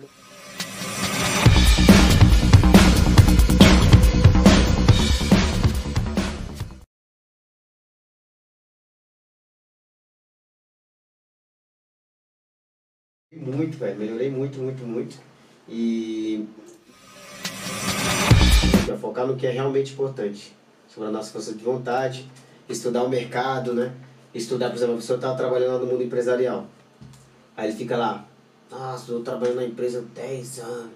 S1: Muito, velho. Melhorei muito, muito, muito. E. Pra focar no que é realmente importante. Sobre a nossa força de vontade, estudar o mercado, né? Estudar, por exemplo, a pessoa tá trabalhando lá no mundo empresarial. Aí ele fica lá, nossa, eu trabalhando na empresa há 10 anos.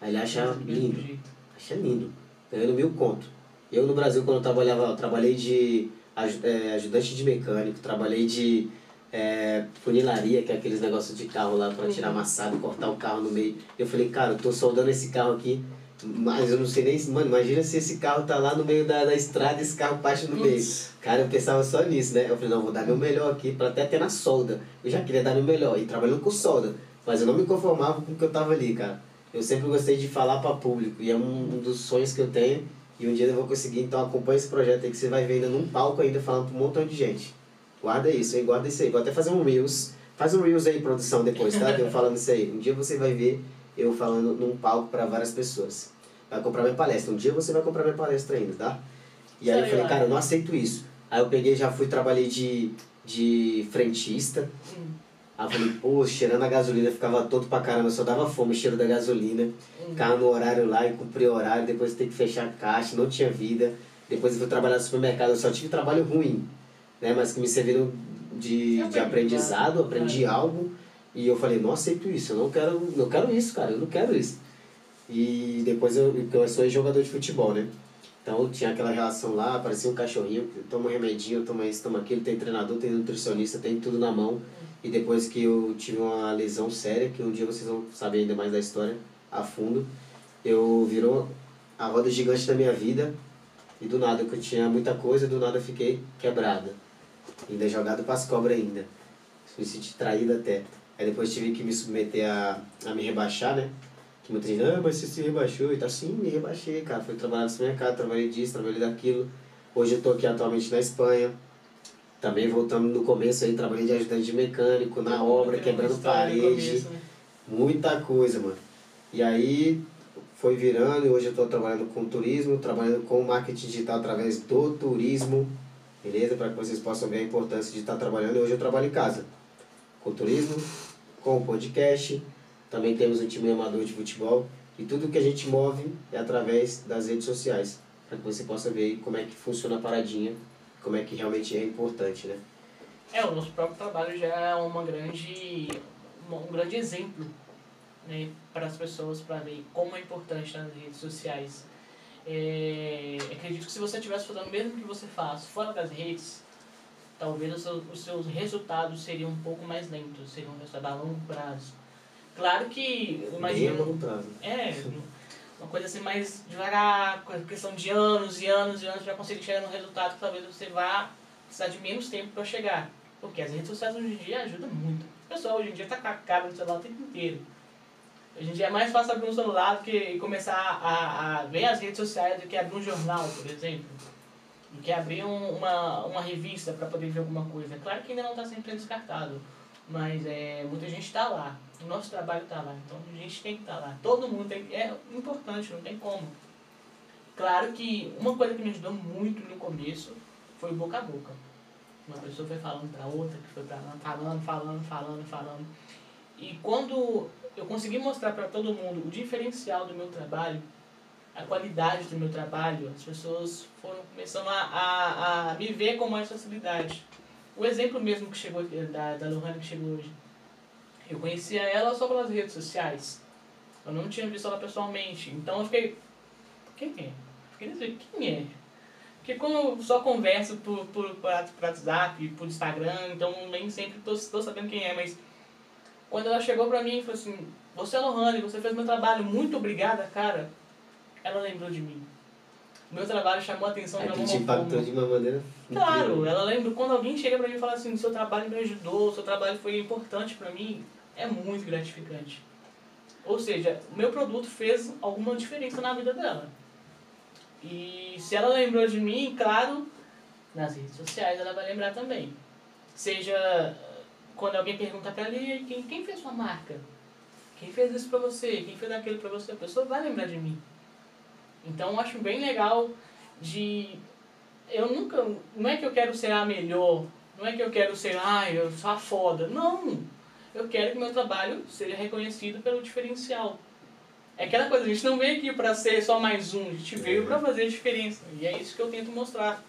S1: Aí ele acha lindo. Acha lindo. Ganhando mil conto. Eu no Brasil, quando eu trabalhava, eu trabalhei de é, ajudante de mecânico, trabalhei de é, funilaria, que é aqueles negócios de carro lá para tirar amassado, cortar o carro no meio. Eu falei, cara, eu tô soldando esse carro aqui, mas eu não sei nem. Mano, imagina se esse carro tá lá no meio da, da estrada e esse carro parte no meio. Cara, eu pensava só nisso, né? Eu falei, não, vou dar meu melhor aqui para até ter na solda. Eu já queria dar meu melhor, e trabalhando com solda. Mas eu não me conformava com o que eu tava ali, cara. Eu sempre gostei de falar para público, e é um, um dos sonhos que eu tenho. E um dia eu vou conseguir, então acompanha esse projeto aí que você vai ver ainda num palco ainda falando para um montão de gente. Guarda isso, hein? Guarda isso aí. Vou até fazer um Reels. Faz um Reels aí, produção, depois, tá? Eu falando isso aí. Um dia você vai ver eu falando num palco para várias pessoas. Vai comprar minha palestra. Um dia você vai comprar minha palestra ainda, tá? E aí eu falei, cara, eu não aceito isso. Aí eu peguei, já fui, trabalhei de, de frentista. Hum. Aí eu falei, pô, cheirando a gasolina, ficava todo pra caramba, só dava fome o cheiro da gasolina. Hum. Ficava no horário lá e cumpri o horário, depois tem que fechar a caixa, não tinha vida. Depois eu fui trabalhar no supermercado, eu só tive trabalho ruim né? Mas que me serviram de, de aprendizado, aprendi algo e eu falei, não aceito isso, eu não quero, não quero isso, cara, eu não quero isso. E depois eu, eu sou jogador de futebol, né? Então tinha aquela relação lá, parecia um cachorrinho, toma um remedinho, toma isso, toma aquilo, tem treinador, tem nutricionista, tem tudo na mão. E depois que eu tive uma lesão séria, que um dia vocês vão saber ainda mais da história a fundo, eu virou a roda gigante da minha vida. E do nada, que eu tinha muita coisa, do nada fiquei quebrada. Ainda jogado para as cobras ainda. Me senti traído até. Aí depois tive que me submeter a, a me rebaixar, né? Que muita gente, ah, mas você se rebaixou e tá assim, me rebaixei, cara. Fui trabalhar no mercado, trabalhei disso, trabalhei daquilo. Hoje eu tô aqui atualmente na Espanha. Também voltando no começo aí, trabalhei de ajudante de mecânico, na obra, quebrando parede. Começo, né? Muita coisa, mano. E aí foi virando e hoje eu estou trabalhando com turismo, trabalhando com marketing digital através do turismo beleza? Para que vocês possam ver a importância de estar trabalhando. E hoje eu trabalho em casa, com turismo, com podcast, também temos um time amador de futebol e tudo que a gente move é através das redes sociais, para que você possa ver como é que funciona a paradinha, como é que realmente é importante, né?
S2: É, o nosso próprio trabalho já é uma grande, um grande exemplo né, para as pessoas para ver como é importante nas redes sociais é, acredito que se você estivesse fazendo o mesmo que você faz fora das redes, talvez os seus, os seus resultados seriam um pouco mais lentos, seriam um resultado a longo prazo. Claro que, imagino...
S1: longo prazo.
S2: É, uma coisa assim mais devagar, questão de anos e anos e anos para conseguir chegar no resultado que talvez você vá precisar de menos tempo para chegar. Porque as redes sociais hoje em dia ajudam muito. O pessoal hoje em dia está com a cara no celular o tempo inteiro. Em dia é mais fácil abrir um celular do que começar a, a ver as redes sociais do que abrir um jornal, por exemplo. Do que abrir um, uma, uma revista para poder ver alguma coisa. Claro que ainda não está sempre descartado, mas é, muita gente está lá. O nosso trabalho está lá, então a gente tem que estar tá lá. Todo mundo tem É importante, não tem como. Claro que uma coisa que me ajudou muito no começo foi boca a boca. Uma pessoa foi falando para outra, que foi para lá, falando, falando, falando, falando. E quando eu consegui mostrar para todo mundo o diferencial do meu trabalho, a qualidade do meu trabalho, as pessoas foram começando a, a, a me ver com mais facilidade. O exemplo mesmo que chegou da, da Lohane que chegou hoje. Eu conhecia ela só pelas redes sociais. Eu não tinha visto ela pessoalmente. Então eu fiquei. Quem é? Fiquei dizer, quem é? Porque como eu só converso por, por, por, por WhatsApp, por Instagram, então nem sempre estou sabendo quem é, mas quando ela chegou pra mim e falou assim, você é Lohane, você fez meu trabalho, muito obrigada, cara. Ela lembrou de mim. Meu trabalho chamou a atenção
S1: de alguma te impactou de uma maneira
S2: Claro, incrível. ela lembra quando alguém chega pra mim e fala assim, seu trabalho me ajudou, seu trabalho foi importante pra mim, é muito gratificante. Ou seja, o meu produto fez alguma diferença na vida dela. E se ela lembrou de mim, claro, nas redes sociais ela vai lembrar também. Seja quando alguém pergunta pra ela, quem, quem fez sua marca? Quem fez isso pra você? Quem fez aquilo pra você? A pessoa vai lembrar de mim. Então eu acho bem legal de. Eu nunca. Não é que eu quero ser a melhor. Não é que eu quero ser, ah, eu sou a foda. Não! Eu quero que meu trabalho seja reconhecido pelo diferencial. É aquela coisa, a gente não veio aqui para ser só mais um, a gente veio para fazer a diferença. E é isso que eu tento mostrar.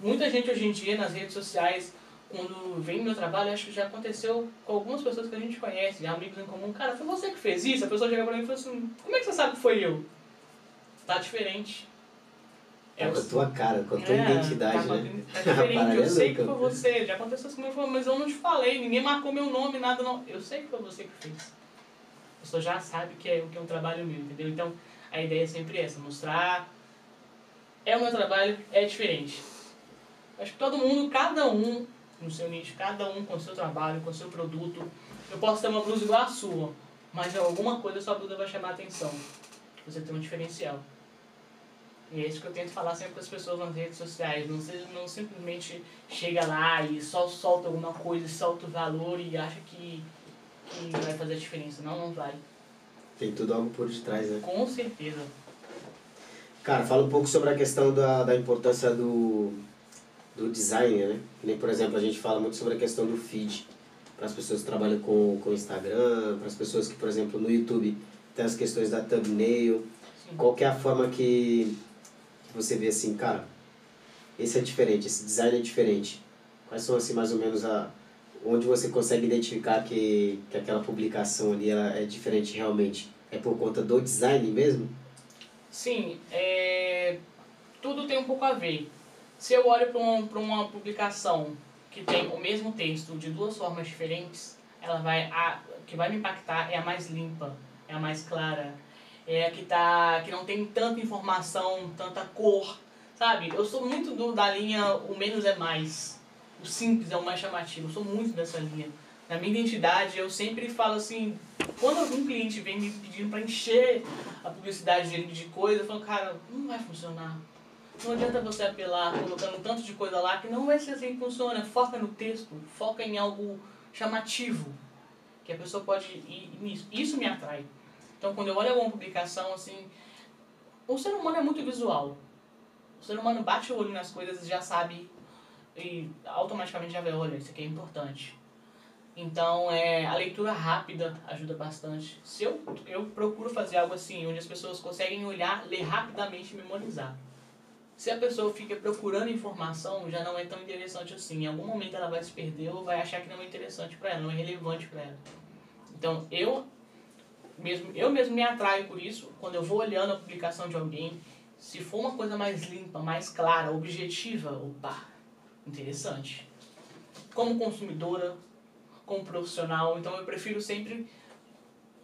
S2: Muita gente hoje em dia nas redes sociais, quando vem meu trabalho, acho que já aconteceu com algumas pessoas que a gente conhece, amigos em comum. Cara, foi você que fez isso? A pessoa chega pra mim e fala assim: Como é que você sabe que foi eu? Tá diferente.
S1: Tá é com a tua cara, com a tua é, identidade,
S2: tá,
S1: né?
S2: Tá diferente, eu sei que foi você. Já aconteceu isso comigo, mas eu não te falei, ninguém marcou meu nome, nada não. Eu sei que foi você que fez. A pessoa já sabe que é, que é um trabalho meu, entendeu? Então, a ideia é sempre essa, mostrar. É o meu trabalho, é diferente. Acho que todo mundo, cada um no seu nicho, cada um com o seu trabalho, com o seu produto. Eu posso ter uma blusa igual a sua, mas alguma coisa a sua blusa vai chamar a atenção. Você tem um diferencial. E é isso que eu tento falar sempre com as pessoas nas redes sociais. Não, não simplesmente chega lá e só solta alguma coisa, solta o valor e acha que, que vai fazer a diferença. Não, não vai.
S1: Tem tudo algo por detrás, né?
S2: Com certeza.
S1: Cara, fala um pouco sobre a questão da, da importância do, do design, né? Nem, por exemplo, a gente fala muito sobre a questão do feed. Para as pessoas que trabalham com o Instagram, para as pessoas que, por exemplo, no YouTube tem as questões da thumbnail. Sim. Qual é a forma que você vê assim, cara, esse é diferente, esse design é diferente? Quais são, assim, mais ou menos a... Onde você consegue identificar que, que aquela publicação ali ela é diferente realmente? É por conta do design mesmo?
S2: Sim, é... tudo tem um pouco a ver. Se eu olho para uma, uma publicação que tem o mesmo texto de duas formas diferentes, ela vai a que vai me impactar é a mais limpa, é a mais clara, é a que tá que não tem tanta informação, tanta cor, sabe? Eu sou muito do, da linha o menos é mais. O simples é o mais chamativo. Eu sou muito dessa linha. Na minha identidade, eu sempre falo assim, quando algum cliente vem me pedindo para encher a publicidade dele de coisa, eu falo, cara, não vai funcionar não adianta você apelar colocando tanto de coisa lá que não vai ser assim que funciona. Foca no texto, foca em algo chamativo, que a pessoa pode ir nisso. Isso me atrai. Então, quando eu olho alguma publicação, assim, o ser humano é muito visual. O ser humano bate o olho nas coisas e já sabe, e automaticamente já vê, olha, isso aqui é importante. Então, é, a leitura rápida ajuda bastante. Se eu, eu procuro fazer algo assim, onde as pessoas conseguem olhar, ler rapidamente e memorizar. Se a pessoa fica procurando informação, já não é tão interessante assim. Em algum momento ela vai se perder ou vai achar que não é interessante para ela, não é relevante para ela. Então, eu mesmo, eu mesmo me atraio por isso, quando eu vou olhando a publicação de alguém, se for uma coisa mais limpa, mais clara, objetiva, opa, interessante. Como consumidora, como profissional, então eu prefiro sempre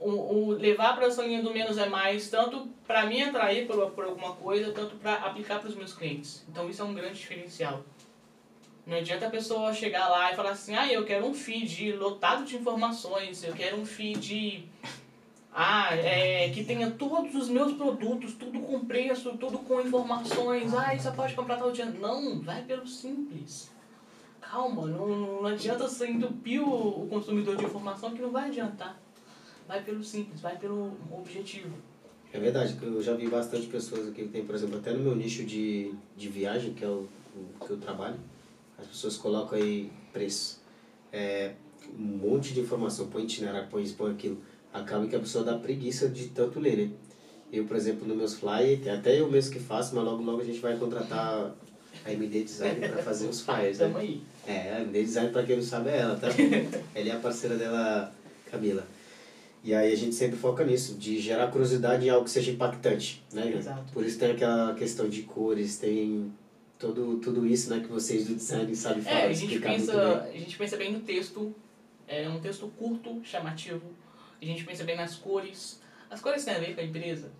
S2: o, levar para essa linha do menos é mais, tanto para me atrair por, por alguma coisa, tanto para aplicar para os meus clientes. Então isso é um grande diferencial. Não adianta a pessoa chegar lá e falar assim, ah, eu quero um feed lotado de informações, eu quero um feed ah, é, que tenha todos os meus produtos, tudo com preço, tudo com informações, ah, isso pode comprar tal dia. Não, vai pelo simples. Calma, não, não adianta você entupir o consumidor de informação que não vai adiantar vai pelo simples, vai pelo objetivo.
S1: É verdade, que eu já vi bastante pessoas aqui que tem, por exemplo, até no meu nicho de, de viagem, que é o, o que eu trabalho, as pessoas colocam aí preço. É, um monte de informação, põe itinerário, põe isso, põe aquilo. Acaba que a pessoa dá preguiça de tanto ler, né? Eu, por exemplo, nos meus flyers, até eu mesmo que faço, mas logo logo a gente vai contratar a MD Design para fazer os flyers, né?
S2: aí.
S1: É, a MD Design, para quem não sabe, é ela, tá? ela é a parceira dela, Camila. E aí a gente sempre foca nisso, de gerar curiosidade em algo que seja impactante, né?
S2: Exato.
S1: Por isso tem aquela questão de cores, tem todo, tudo isso né, que vocês do design sabem falar,
S2: é, a gente pensa A gente pensa bem no texto, é um texto curto, chamativo, a gente pensa bem nas cores. As cores têm a ver com a empresa.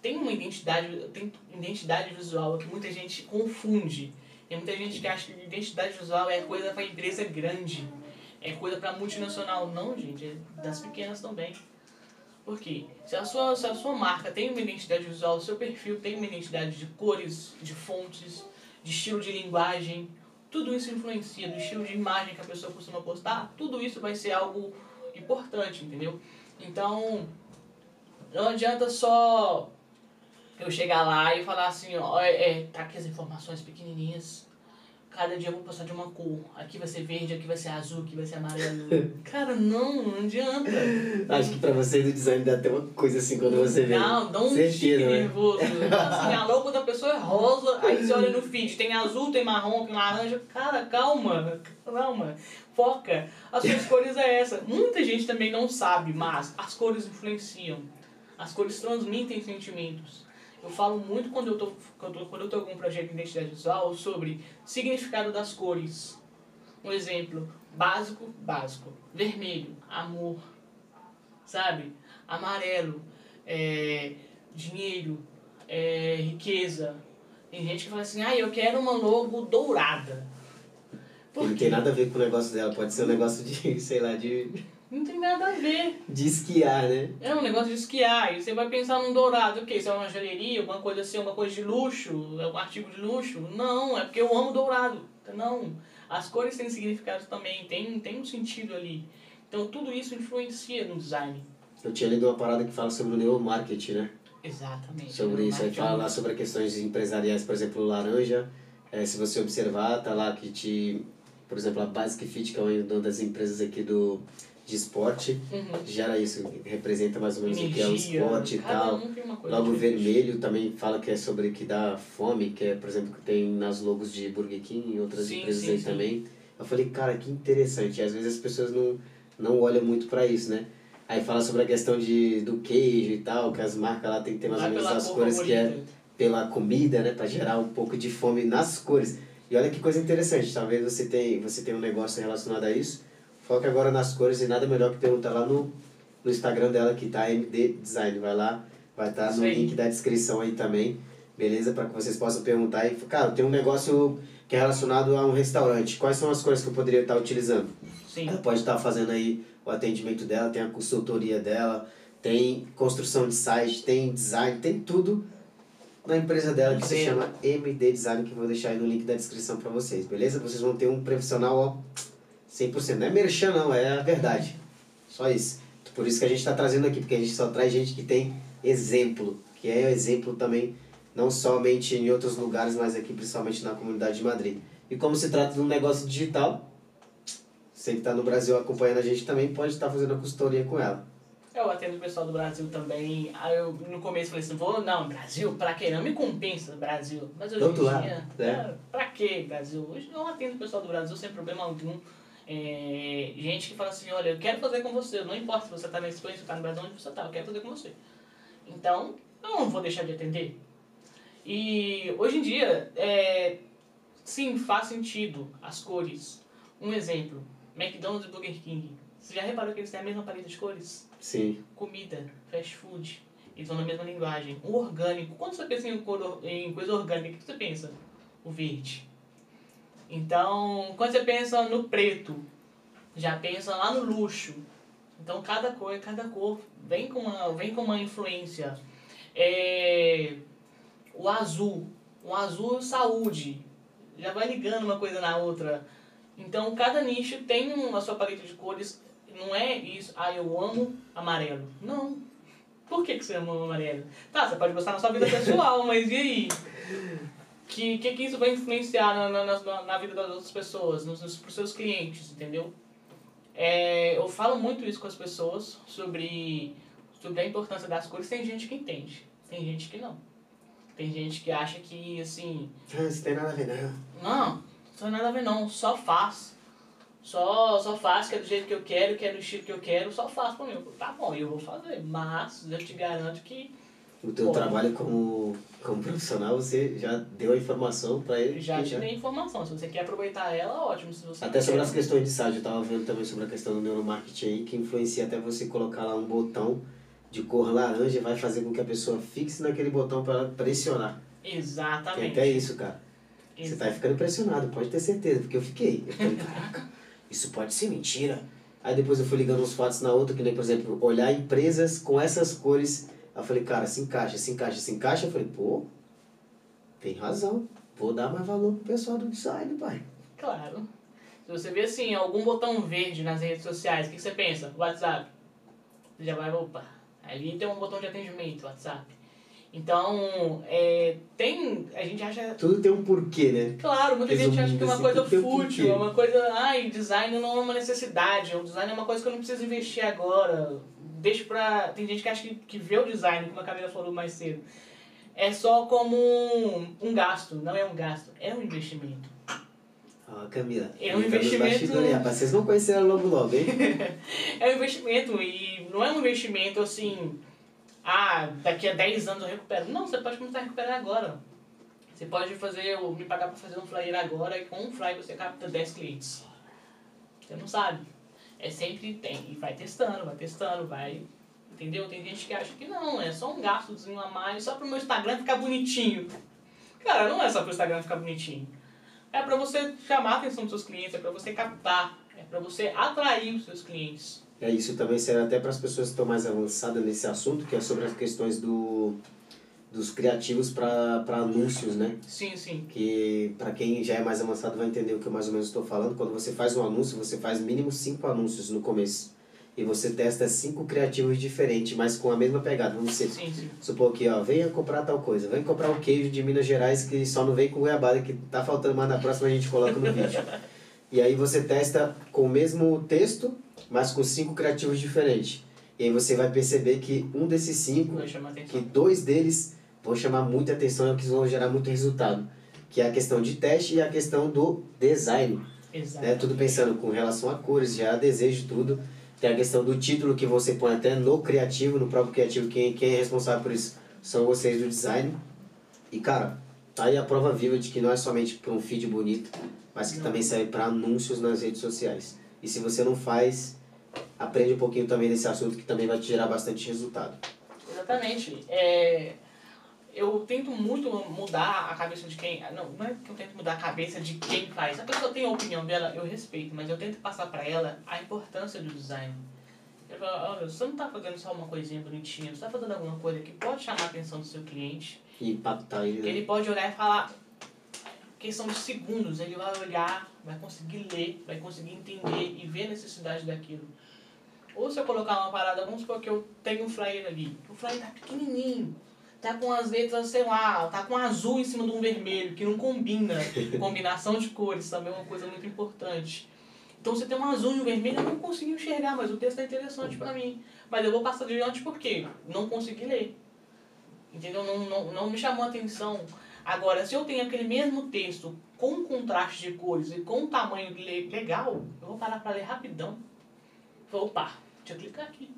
S2: Tem uma identidade, tem identidade visual que muita gente confunde. Tem muita gente que acha que identidade visual é coisa para empresa grande, é coisa para multinacional. Não, gente, é das pequenas também. Por quê? Se a sua, se a sua marca tem uma identidade visual, o seu perfil tem uma identidade de cores, de fontes, de estilo de linguagem, tudo isso influencia, do estilo de imagem que a pessoa costuma postar, tudo isso vai ser algo importante, entendeu? Então, não adianta só eu chegar lá e falar assim, ó, é, tá aqui as informações pequenininhas, cada dia eu vou passar de uma cor. Aqui vai ser verde, aqui vai ser azul, aqui vai ser amarelo. Cara, não, não adianta.
S1: Acho que pra você do design dá até uma coisa assim quando você vê.
S2: Não, dá um tique né? nervoso. assim, a logo da pessoa é rosa, aí você olha no feed, tem azul, tem marrom, tem laranja. Cara, calma, calma, foca. As suas cores é essa. Muita gente também não sabe, mas as cores influenciam. As cores transmitem sentimentos. Eu falo muito quando eu tô, quando, quando eu tô com um projeto de identidade visual sobre significado das cores. Um exemplo básico, básico. Vermelho, amor. Sabe? Amarelo, é, dinheiro, é, riqueza. Tem gente que fala assim, ah, eu quero uma logo dourada.
S1: Por não tem nada a ver com o negócio dela, pode ser um negócio de, sei lá, de
S2: não tem nada a ver.
S1: De esquiar, né?
S2: É um negócio de esquiar. E você vai pensar num dourado, o quê? Isso é uma joalheria, alguma coisa assim, alguma coisa de luxo, é um artigo de luxo? Não, é porque eu amo dourado. Não. As cores têm significado também, tem, tem um sentido ali. Então tudo isso influencia no design.
S1: Eu tinha lido uma parada que fala sobre o neuromarketing, né?
S2: Exatamente.
S1: Sobre isso, aí fala lá sobre questões empresariais, por exemplo, o laranja. É, se você observar, tá lá que te. Por exemplo, a Basic Fit, que é uma das empresas aqui do de esporte,
S2: uhum.
S1: gera isso, representa mais ou menos Energia, o que é o esporte e tal.
S2: Um
S1: Logo vermelho também fala que é sobre que dá fome, que é, por exemplo, que tem nas logos de Burger King e outras
S2: sim,
S1: empresas
S2: sim,
S1: aí
S2: sim.
S1: também. Eu falei, cara, que interessante. E às vezes as pessoas não, não olham muito para isso, né? Aí fala sobre a questão de, do queijo e tal, que as marcas lá tem que ter mais ou menos as cores que é pela comida, né? Pra gerar um pouco de fome nas cores. E olha que coisa interessante, talvez você tenha, você tenha um negócio relacionado a isso Foca agora nas cores e nada melhor que perguntar lá no, no Instagram dela que tá MD Design. Vai lá, vai estar tá no link da descrição aí também, beleza? Para que vocês possam perguntar. E, cara, tem um negócio que é relacionado a um restaurante. Quais são as cores que eu poderia estar tá utilizando?
S2: Sim.
S1: Ela pode estar tá fazendo aí o atendimento dela, tem a consultoria dela, tem construção de site, tem design, tem tudo na empresa dela que Sim. se chama MD Design, que eu vou deixar aí no link da descrição para vocês, beleza? Vocês vão ter um profissional, ó 100%. Não é merchan, não, é a verdade. Só isso. Por isso que a gente está trazendo aqui, porque a gente só traz gente que tem exemplo, que é exemplo também, não somente em outros lugares, mas aqui principalmente na comunidade de Madrid. E como se trata de um negócio digital, você que está no Brasil acompanhando a gente também pode estar tá fazendo a consultoria com ela.
S2: Eu atendo o pessoal do Brasil também. Aí eu no começo falei assim, vou, não, Brasil, pra quê? Não me compensa, Brasil. Mas hoje em dia, lado, né? É, pra quê, Brasil? Hoje eu atendo o pessoal do Brasil sem problema algum. É, gente que fala assim, olha, eu quero fazer com você, não importa se você está na Espanha, se está no Brasil, onde você está, eu quero fazer com você. Então, eu não vou deixar de atender. E hoje em dia, é, sim, faz sentido as cores. Um exemplo, McDonald's e Burger King. Você já reparou que eles têm a mesma paleta de cores?
S1: Sim.
S2: Comida, fast food, eles vão na mesma linguagem. O orgânico, quando você pensa em, cor, em coisa orgânica, o que você pensa? O verde. Então, quando você pensa no preto, já pensa lá no luxo. Então, cada cor, cada cor vem com uma, vem com uma influência. É, o azul, o azul saúde, já vai ligando uma coisa na outra. Então, cada nicho tem uma sua paleta de cores. Não é isso, ah, eu amo amarelo. Não. Por que, que você ama amarelo? Tá, você pode gostar na sua vida pessoal, mas e aí? Que, que, que isso vai influenciar na, na, na, na vida das outras pessoas, nos, nos pros seus clientes, entendeu? É, eu falo muito isso com as pessoas sobre, sobre a importância das cores. Tem gente que entende, tem gente que não. Tem gente que acha que, assim...
S1: Isso tem nada a ver, não.
S2: Não, não tem nada a ver, não. Só faz. Só, só faz, que é do jeito que eu quero, que é do estilo que eu quero, só faz pra mim. Tá bom, eu vou fazer. Mas eu te garanto que
S1: o teu Bom, trabalho como, como profissional, você já deu a informação para ele?
S2: Já te dei a informação. Se você quer aproveitar ela, ótimo. Se você
S1: até sobre quer... as questões de site, eu estava vendo também sobre a questão do neuromarketing aí, que influencia até você colocar lá um botão de cor laranja vai fazer com que a pessoa fixe naquele botão para pressionar.
S2: Exatamente.
S1: Tem até isso, cara. Exatamente. Você tá ficando impressionado, pode ter certeza, porque eu fiquei. Eu falei, caraca, isso pode ser mentira. Aí depois eu fui ligando uns fatos na outra, que nem, por exemplo, olhar empresas com essas cores. Aí eu falei, cara, se encaixa, se encaixa, se encaixa. Eu falei, pô, tem razão. Vou dar mais valor pro pessoal do design, pai.
S2: Claro. Se você vê assim, algum botão verde nas redes sociais, o que, que você pensa? WhatsApp. Você já vai, opa, ali tem um botão de atendimento, WhatsApp. Então, é, tem. A gente acha.
S1: Tudo tem um porquê, né?
S2: Claro, muita gente acha que é uma
S1: Resumindo,
S2: coisa
S1: assim, um
S2: fútil, é uma coisa. Ai, design não é uma necessidade, o design é uma coisa que eu não preciso investir agora. Deixa pra. Tem gente que acha que, que vê o design, como a Camila falou mais cedo, é só como um, um gasto. Não é um gasto, é um investimento.
S1: Ó, Camila.
S2: É um
S1: nos
S2: investimento-
S1: aí, rapaz. Vocês vão conhecer ela logo logo, hein?
S2: É um investimento e não é um investimento assim, ah, daqui a 10 anos eu recupero. Não, você pode começar a recuperar agora. Você pode fazer, me pagar para fazer um flyer agora e com um flyer você capta 10 clientes. Você não sabe. É sempre tem. E vai testando, vai testando, vai. Entendeu? Tem gente que acha que não, é só um gastozinho a mais, só pro meu Instagram ficar bonitinho. Cara, não é só pro Instagram ficar bonitinho. É pra você chamar a atenção dos seus clientes, é pra você captar, é pra você atrair os seus clientes.
S1: É isso também serve até para as pessoas que estão mais avançadas nesse assunto, que é sobre as questões do, dos criativos para anúncios, né?
S2: Sim, sim.
S1: Que para quem já é mais avançado vai entender o que eu mais ou menos estou falando. Quando você faz um anúncio, você faz mínimo cinco anúncios no começo. E você testa cinco criativos diferentes, mas com a mesma pegada. Vamos dizer,
S2: Sim, sim.
S1: supor que, ó, venha comprar tal coisa. Vem comprar o queijo de Minas Gerais que só não vem com goiabada, que tá faltando, mas na próxima a gente coloca no vídeo. E aí você testa com o mesmo texto, mas com cinco criativos diferentes. E aí você vai perceber que um desses cinco, que dois deles vão chamar muita atenção e que vão gerar muito resultado. Que é a questão de teste e a questão do design.
S2: Exato.
S1: Né? Tudo pensando com relação a cores, já desejo tudo. Tem a questão do título que você põe até no criativo, no próprio criativo. Quem, quem é responsável por isso são vocês do design. E cara, tá aí a prova viva de que não é somente para um feed bonito, mas que
S2: Não.
S1: também serve para anúncios nas redes sociais. E se você não faz, aprende um pouquinho também desse assunto que também vai te gerar bastante resultado.
S2: Exatamente. É, eu tento muito mudar a cabeça de quem. Não, não é que eu tento mudar a cabeça de quem faz. A pessoa tem a opinião dela, eu respeito, mas eu tento passar pra ela a importância do design. Eu falo, olha, você não tá fazendo só uma coisinha bonitinha, você tá fazendo alguma coisa que pode chamar a atenção do seu cliente.
S1: E impactar ele. né?
S2: Ele pode olhar e falar, questão de segundos, ele vai olhar, vai conseguir ler, vai conseguir entender e ver a necessidade daquilo. Ou se eu colocar uma parada, vamos supor que eu tenho um flyer ali, o flyer tá pequenininho, tá com as letras, sei lá, tá com azul em cima de um vermelho, que não combina. Combinação de cores também é uma coisa muito importante. Então você tem um azul e um vermelho, eu não consigo enxergar, mas o texto é interessante pra mim. Mas eu vou passar adiante porque não consegui ler. Entendeu? Não, não, não me chamou a atenção. Agora, se eu tenho aquele mesmo texto com contraste de cores e com um tamanho le- legal, eu vou parar para ler rapidão. Vou, opa, deixa eu clicar aqui.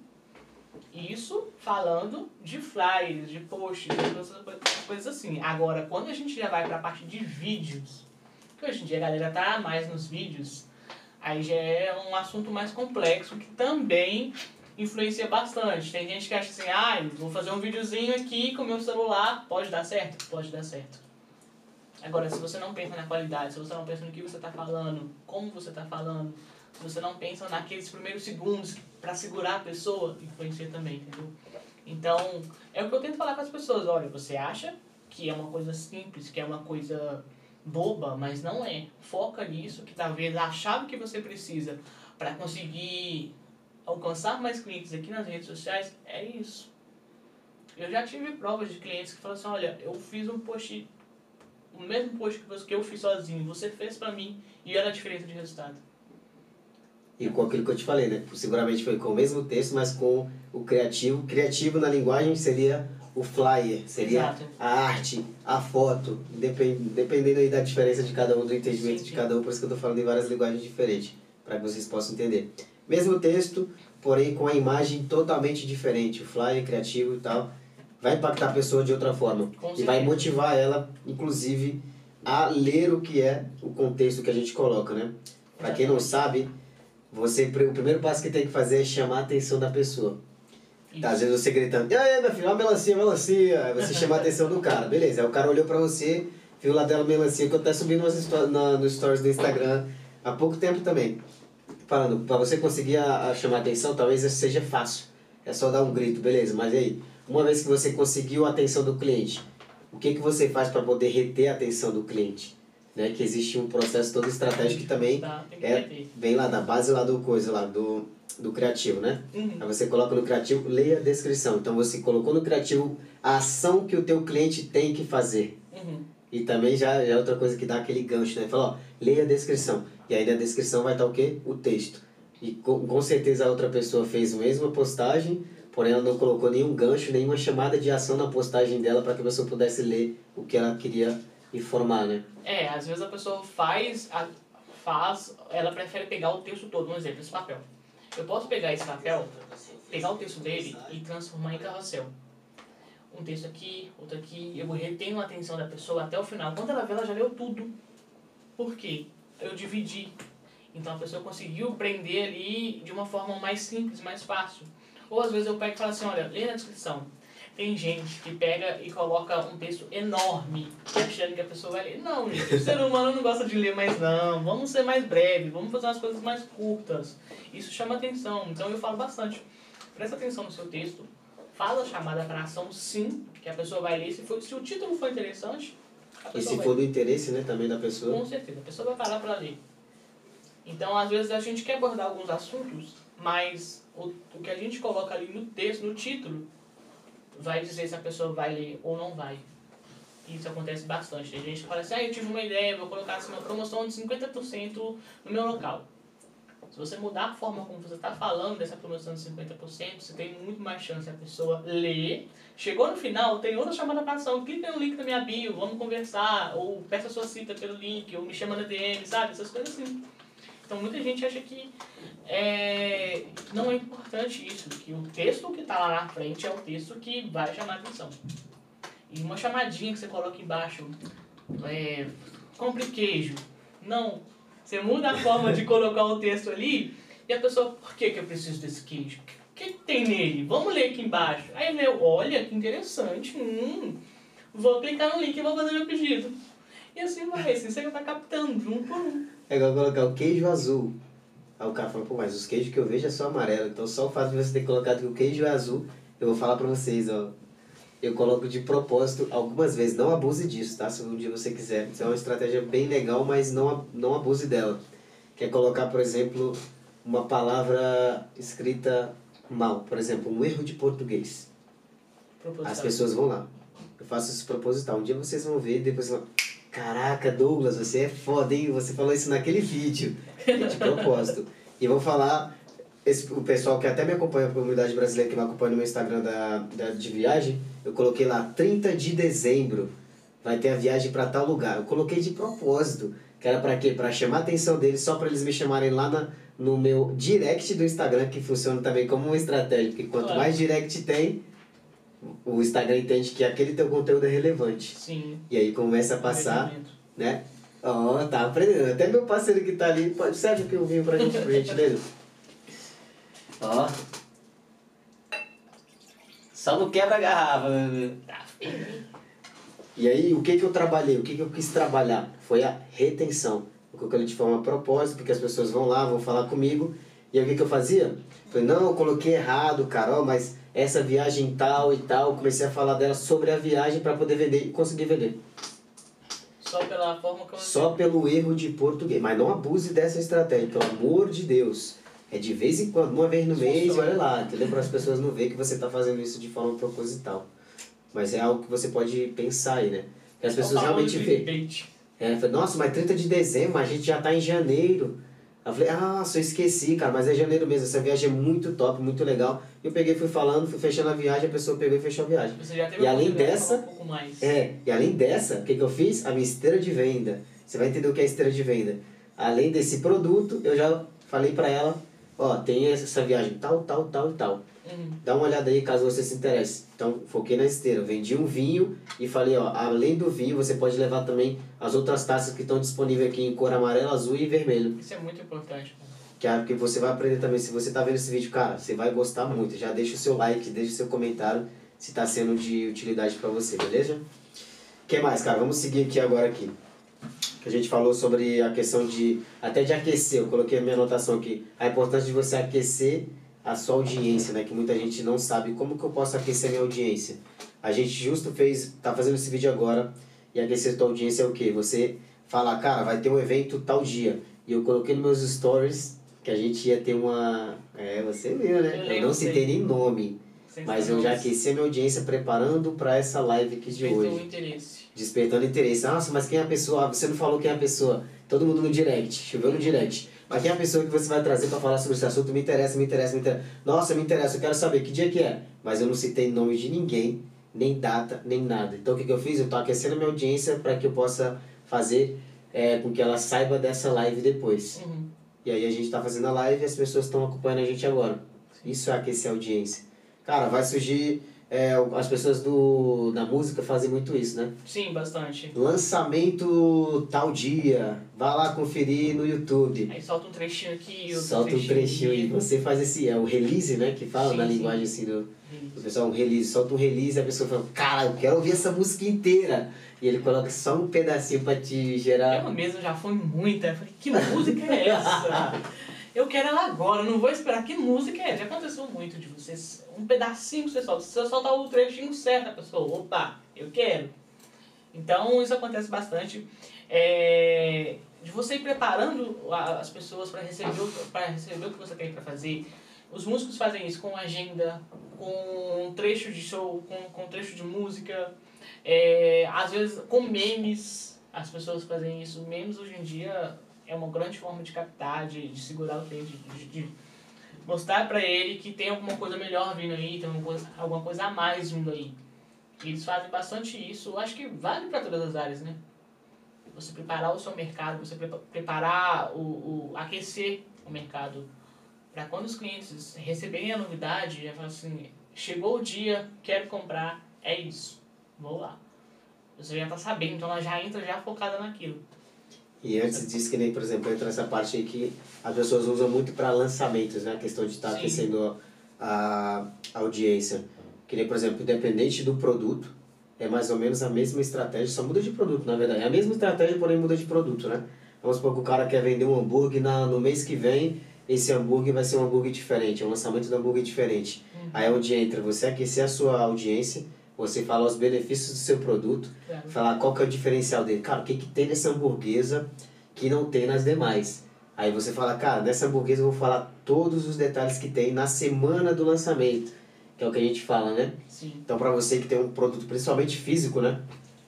S2: Isso falando de flyers, de posts, de coisas- assim. Agora, quando a gente já vai para a parte de vídeos, que hoje em dia a galera tá mais nos vídeos, aí já é um assunto mais complexo que também influencia bastante. Tem gente que acha assim, ah, vou fazer um videozinho aqui com o meu celular, pode dar certo? Pode dar certo. Agora, se você não pensa na qualidade, se você não pensa no que você está falando, como você está falando, você não pensa naqueles primeiros segundos para segurar a pessoa, influencia também, entendeu? Então, é o que eu tento falar com as pessoas. Olha, você acha que é uma coisa simples, que é uma coisa boba, mas não é. Foca nisso, que talvez a chave que você precisa para conseguir alcançar mais clientes aqui nas redes sociais é isso. Eu já tive provas de clientes que falaram assim, olha, eu fiz um post, o mesmo post que eu fiz sozinho, você fez pra mim e olha a diferença de resultado.
S1: E com aquilo que eu te falei, né? Seguramente foi com o mesmo texto, mas com o criativo. Criativo na linguagem seria o flyer, seria
S2: Exato.
S1: a arte, a foto, depend, dependendo aí da diferença de cada um, do entendimento
S2: Sim,
S1: de cada um, por isso que eu tô falando em várias linguagens diferentes, para que vocês possam entender. Mesmo texto, porém com a imagem totalmente diferente, o flyer criativo e tal, vai impactar a pessoa de outra forma.
S2: Com
S1: e vai motivar ela, inclusive, a ler o que é o contexto que a gente coloca, né? Para quem não sabe, você, o primeiro passo que tem que fazer é chamar a atenção da pessoa. Tá, às vezes você gritando, e aí, meu filho, ó, melancia, melancia. Aí você chama a atenção do cara, beleza. Aí o cara olhou pra você, viu lá dela melancia, que eu até subi umas na, nos stories do Instagram há pouco tempo também. falando, para você conseguir a, a chamar atenção, talvez seja fácil. É só dar um grito, beleza, mas aí, uma vez que você conseguiu a atenção do cliente, o que, que você faz para poder reter a atenção do cliente? Né? Que existe um processo todo estratégico que também
S2: Tá, que
S1: é, vem lá da base lá do coisa lá, do, do criativo, né?
S2: Uhum.
S1: Aí você coloca no criativo, leia a descrição. Então você colocou no criativo a ação que o teu cliente tem que fazer.
S2: Uhum.
S1: E também já, já é outra coisa que dá aquele gancho, né? Fala, ó, leia a descrição. E aí na descrição vai estar o quê? O texto. E com, com certeza a outra pessoa fez a mesma postagem, porém ela não colocou nenhum gancho, nenhuma chamada de ação na postagem dela para que a pessoa pudesse ler o que ela queria informar, né?
S2: É, às vezes a pessoa faz, a- faz, ela prefere pegar o texto todo, um exemplo, esse papel. Eu posso pegar esse papel, pegar o texto dele e transformar em carrossel. Um texto aqui, outro aqui, eu retenho a atenção da pessoa até o final. Quando ela vê, ela já leu tudo. Por quê? Eu dividi. Então a pessoa conseguiu prender ali de uma forma mais simples, mais fácil. Ou às vezes eu pego e falo assim, olha, lê na descrição. Tem gente que pega e coloca um texto enorme, achando que a pessoa vai ler. Não, gente, o ser humano não gosta de ler mais não. Vamos ser mais breve, vamos fazer umas coisas mais curtas. Isso chama atenção. Então eu falo bastante. Presta atenção no seu texto. Faz a chamada para ação sim, que a pessoa vai ler. Se, for, se o título for interessante,
S1: E se for do interesse, né, também da pessoa.
S2: com certeza, a pessoa vai parar para ler. Então, às vezes, a gente quer abordar alguns assuntos, mas o, o que a gente coloca ali no texto, no título, vai dizer se a pessoa vai ler ou não vai. Isso acontece bastante. Tem gente que fala assim, ah, eu tive uma ideia, vou colocar assim, uma promoção de 50% no meu local. Se você mudar a forma como você está falando dessa promoção de 50%, você tem muito mais chance da pessoa ler. Chegou no final, tem outra chamada para ação. Clica no link da minha bio, vamos conversar. Ou peça sua cita pelo link, ou me chama na DM, sabe? Essas coisas assim. Então muita gente acha que é, não é importante isso, que o texto que está lá na frente é o texto que vai chamar a atenção. E uma chamadinha que você coloca embaixo, é, compre queijo. Não, você muda a forma de colocar o texto ali e a pessoa, por que, que eu preciso desse queijo? O que, que tem nele? Vamos ler aqui embaixo. Aí leu, olha que interessante, hum, vou clicar no link e vou fazer meu pedido. E assim vai, assim você vai captando um por um.
S1: É igual colocar o queijo azul. Aí o cara fala, pô, mas os queijos que eu vejo é só amarelo. Então só o fato de você ter colocado que o queijo é azul, eu vou falar pra vocês, ó. Eu coloco de propósito algumas vezes, não abuse disso, tá? Se um dia você quiser. Isso é uma estratégia bem legal, mas não, não abuse dela. Que é colocar, por exemplo, uma palavra escrita mal. Por exemplo, um erro de português. As pessoas vão lá. Eu faço isso proposital. Um dia vocês vão ver, depois vão. Caraca, Douglas, você é foda, hein? Você falou isso naquele vídeo. De propósito. E vou falar. Esse, o pessoal que até me acompanha, a comunidade brasileira que me acompanha no meu Instagram da, da, de viagem, eu coloquei lá 30 de dezembro. Vai ter a viagem para tal lugar. Eu coloquei de propósito. Que era pra quê? Pra chamar a atenção deles, só pra eles me chamarem lá na, no meu direct do Instagram, que funciona também como uma estratégia. Porque quanto
S2: Claro.
S1: mais direct tem, o Instagram entende que aquele teu conteúdo é relevante.
S2: Sim.
S1: E aí começa a passar, né? Ó, tá aprendendo. Até meu parceiro que tá ali, pode, serve que eu vinho pra gente, por gentileza. Ó. Só não quebra a garrafa,
S2: firme.
S1: E aí, o que que eu trabalhei? O que que eu quis trabalhar? Foi a retenção. Eu coloquei de forma propósito, porque as pessoas vão lá, vão falar comigo. E aí, o que que eu fazia? Falei, não, eu coloquei errado, cara, ó, mas essa viagem tal e tal. Comecei a falar dela sobre a viagem para poder vender e conseguir vender.
S2: Só pela forma como
S1: Só pelo erro de português. Mas não abuse dessa estratégia, pelo amor de Deus. É de vez em quando, uma vez no mês, olha lá, entendeu? Para as pessoas não verem que você está fazendo isso de forma proposital. Mas é algo que você pode pensar aí, né? Que as
S2: É o
S1: pessoas realmente veem. É, nossa, mas 30 de dezembro, a gente já tá em janeiro. Aí Eu falei, ah, só esqueci, cara, mas é janeiro mesmo, essa viagem é muito top, muito legal. Eu peguei, fui falando, fui fechando a viagem, a pessoa pegou e fechou a viagem.
S2: Você já teve
S1: E além dessa-
S2: um pouco mais.
S1: É, e além dessa, o que, que eu fiz? A minha esteira de venda. Você vai entender o que é esteira de venda. Além desse produto, eu já falei pra ela, ó, tem essa viagem tal, tal, tal e tal.
S2: Uhum.
S1: Dá uma olhada aí caso você se interesse. Então, foquei na esteira. Vendi um vinho e falei, ó, além do vinho, você pode levar também as outras taças que estão disponíveis aqui em cor amarela, azul e vermelho.
S2: Isso é muito importante.
S1: Que é que você vai aprender também. Se você tá vendo esse vídeo, cara, você vai gostar muito. Já deixa o seu like, deixa o seu comentário se tá sendo de utilidade pra você, beleza? O que mais, cara? Vamos seguir aqui agora aqui. Que a gente falou sobre a questão de até de aquecer, eu coloquei a minha anotação aqui, a importância de você aquecer a sua audiência, né? Que muita gente não sabe como que eu posso aquecer a minha audiência. A gente justo fez, tá fazendo esse vídeo agora e aquecer a tua audiência é o quê? Você fala, cara, vai ter um evento tal dia. E eu coloquei nos meus stories que a gente ia ter uma. É, você viu, né? Eu, eu não citei nem nome. Mas eu já aqueci a minha audiência preparando para essa live aqui de
S2: Despertou
S1: hoje.
S2: interesse.
S1: Despertando interesse. Nossa, mas quem é a pessoa? Ah, Você não falou quem é a pessoa. Todo mundo no direct. Choveu no direct. Mas quem é a pessoa que você vai trazer para falar sobre esse assunto? Me interessa, me interessa, me interessa. Nossa, me interessa, eu quero saber que dia que é. Mas eu não citei nome de ninguém, nem data, nem nada. Então o que, que eu fiz? Eu tô aquecendo a minha audiência para que eu possa fazer é, com que ela saiba dessa live depois.
S2: Uhum.
S1: E aí a gente tá fazendo a live e as pessoas estão acompanhando a gente agora. Isso é aquecer a audiência. Cara, vai surgir. É, as pessoas do, da música fazem muito isso, né?
S2: Sim, bastante.
S1: Lançamento tal dia. Vá lá conferir no YouTube.
S2: Aí solta um trechinho aqui, outro
S1: Solta um trechinho aí.
S2: ali.
S1: Você faz esse. É o release, né? Que fala
S2: Sim,
S1: na
S2: sim.
S1: linguagem assim do. O pessoal, um release, solta um release e a pessoa fala, cara, eu quero ouvir essa música inteira. E ele coloca só um pedacinho pra te gerar.
S2: Eu mesmo já fui muita. Eu falei, que música é essa? Eu quero ela agora, não vou esperar. Que música é? Já aconteceu muito de vocês. Um pedacinho que você solta. Se você soltar o trechinho certo, a pessoa, opa, eu quero. Então isso acontece bastante. É, de você ir preparando as pessoas para receber, receber o que você tem para fazer. Os músicos fazem isso com agenda, com trecho de show, com, com trecho de música. É, às vezes com memes, as pessoas fazem isso. Memes hoje em dia é uma grande forma de captar, de, de segurar o cliente, de, de mostrar pra ele que tem alguma coisa melhor vindo aí, tem alguma coisa, alguma coisa a mais vindo aí. E eles fazem bastante isso. Eu acho que vale para todas as áreas, né? Você preparar o seu mercado, você prepa- preparar o, o aquecer o mercado para quando os clientes receberem a novidade, já falar assim, chegou o dia, quero comprar, é isso, vou lá. Você já tá sabendo, então ela já entra já focada naquilo.
S1: E antes disso, que nem, por exemplo, entra essa parte aí que as pessoas usam muito para lançamentos, né? A questão de estar
S2: Sim.
S1: aquecendo a, a audiência. Que nem, por exemplo, independente do produto, é mais ou menos a mesma estratégia, só muda de produto, na verdade. É a mesma estratégia, porém muda de produto, né? Vamos supor que o cara quer vender um hambúrguer na, no mês que vem, esse hambúrguer vai ser um hambúrguer diferente, é um lançamento do hambúrguer diferente. Aí é onde entra você aquecer a sua audiência, você falar os benefícios do seu produto,
S2: Claro.
S1: falar qual que é o diferencial dele. Cara, o que, que tem nessa hamburguesa que não tem nas demais? Aí você fala, cara, nessa hamburguesa eu vou falar todos os detalhes que tem na semana do lançamento, que é o que a gente fala, né?
S2: Sim.
S1: Então, para você que tem um produto principalmente físico, né?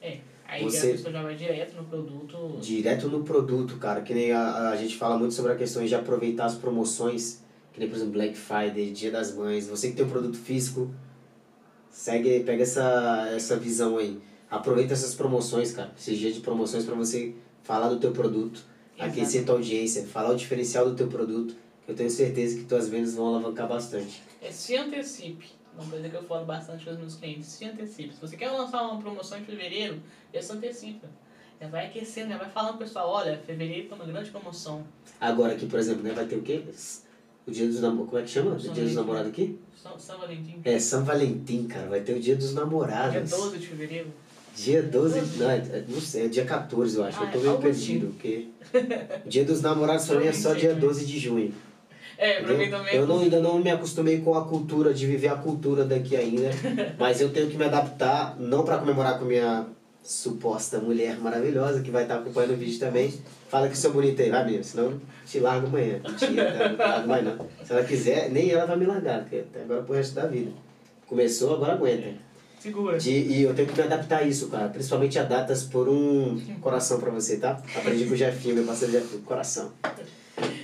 S2: É. Aí
S1: Você-
S2: a pessoa já vai direto no produto.
S1: Direto no produto, cara. Que nem a, a gente fala muito sobre a questão de aproveitar as promoções, que nem, por exemplo, Black Friday, Dia das Mães. Você que tem um produto físico, segue, pega essa, essa visão aí. Aproveita essas promoções, cara. Esses dias de promoções para você falar do teu produto,
S2: Exato.
S1: aquecer tua audiência, falar o diferencial do teu produto. Eu tenho certeza que tuas vendas vão alavancar bastante.
S2: É se antecipe. Uma coisa que eu falo bastante com os meus clientes, se antecipe. Se você quer lançar uma promoção em fevereiro, já se antecipa. Já vai aquecendo, já vai falando pro pessoal, olha, fevereiro tem uma grande promoção.
S1: Agora aqui, por exemplo, né, vai ter o quê? O dia dos namorados. Como é que chama? O
S2: São
S1: dia dos namorados aqui?
S2: São, São Valentim.
S1: É, São Valentim, cara. Vai ter o dia dos namorados.
S2: Dia 12 de fevereiro.
S1: Dia 12, não, é, é- não sei, é dia 14 eu acho,
S2: Ah,
S1: eu tô
S2: é
S1: meio
S2: algo
S1: perdido, porque o dia dos namorados pra mim é só dia 12 de junho.
S2: É, pra mim também.
S1: Eu não, ainda não me acostumei com a cultura, de viver a cultura daqui ainda, mas eu tenho que me adaptar, não pra comemorar com minha suposta mulher maravilhosa, que vai estar acompanhando o vídeo também. Fala que sou bonita aí, vai mesmo, senão te largo amanhã. Mentira, tá? não largo mais não. Se ela quiser, nem ela vai me largar, porque até agora pro resto da vida. Começou, agora aguenta.
S2: Segura.
S1: De, e eu tenho que me adaptar a isso, cara. Principalmente a datas por um coração pra você, tá? Aprendi com o Jefinho, meu parceiro Jefinho, coração.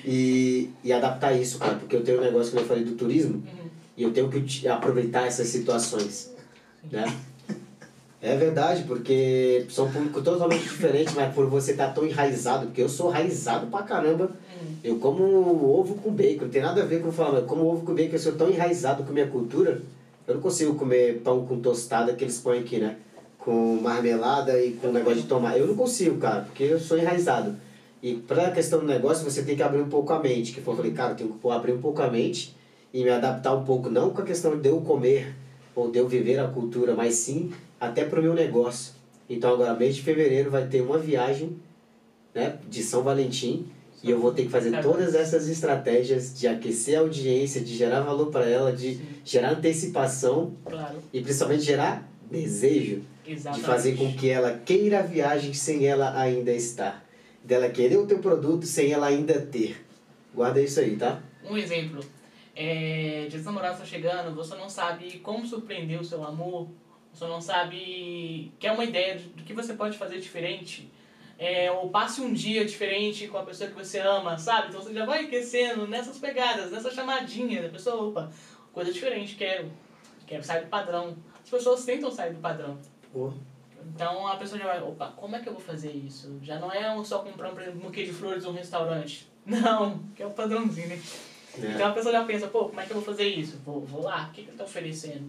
S1: E, e adaptar isso, cara, porque eu tenho um negócio que eu falei do turismo
S2: Uhum.
S1: e eu tenho que aproveitar essas situações, né? É verdade, porque são públicos totalmente diferentes, mas por você estar tão enraizado, porque eu sou enraizado pra caramba,
S2: Uhum.
S1: eu como ovo com bacon, não tem nada a ver com eu falar, mas como ovo com bacon, eu sou tão enraizado com a minha cultura, eu não consigo comer pão com tostada que eles põem aqui, né? Com marmelada e com negócio de tomate. Eu não consigo, cara, porque eu sou enraizado. E pra questão do negócio, você tem que abrir um pouco a mente. Que foi, eu falei, cara, eu tenho que abrir um pouco a mente e me adaptar um pouco, não com a questão de eu comer ou de eu viver a cultura, mas sim até pro meu negócio. Então agora, mês de fevereiro, vai ter uma viagem né, de São Valentim e eu vou ter que fazer todas essas estratégias de aquecer a audiência, de gerar valor para ela, de
S2: Sim.
S1: gerar antecipação
S2: Claro.
S1: e principalmente gerar desejo
S2: Exatamente.
S1: de fazer com que ela queira a viagem sem ela ainda estar. Dela querer o teu produto sem ela ainda ter. Guarda isso aí, tá?
S2: Um exemplo. É, Dia dos Namorados está chegando, você não sabe como surpreender o seu amor, você não sabe... quer uma ideia do que você pode fazer diferente. É, ou passe um dia diferente com a pessoa que você ama, sabe? Então você já vai aquecendo nessas pegadas, nessa chamadinha da pessoa, opa, coisa diferente, quero. Quero sair do padrão. As pessoas tentam sair do padrão.
S1: Pô,
S2: Então a pessoa já vai, opa, como é que eu vou fazer isso? Já não é só comprar, por exemplo, um buquê de flores num restaurante. Não, que é o padrãozinho, né?
S1: né?
S2: Então a pessoa já pensa, pô, como é que eu vou fazer isso? Vou, vou lá, o que, que ele tá oferecendo?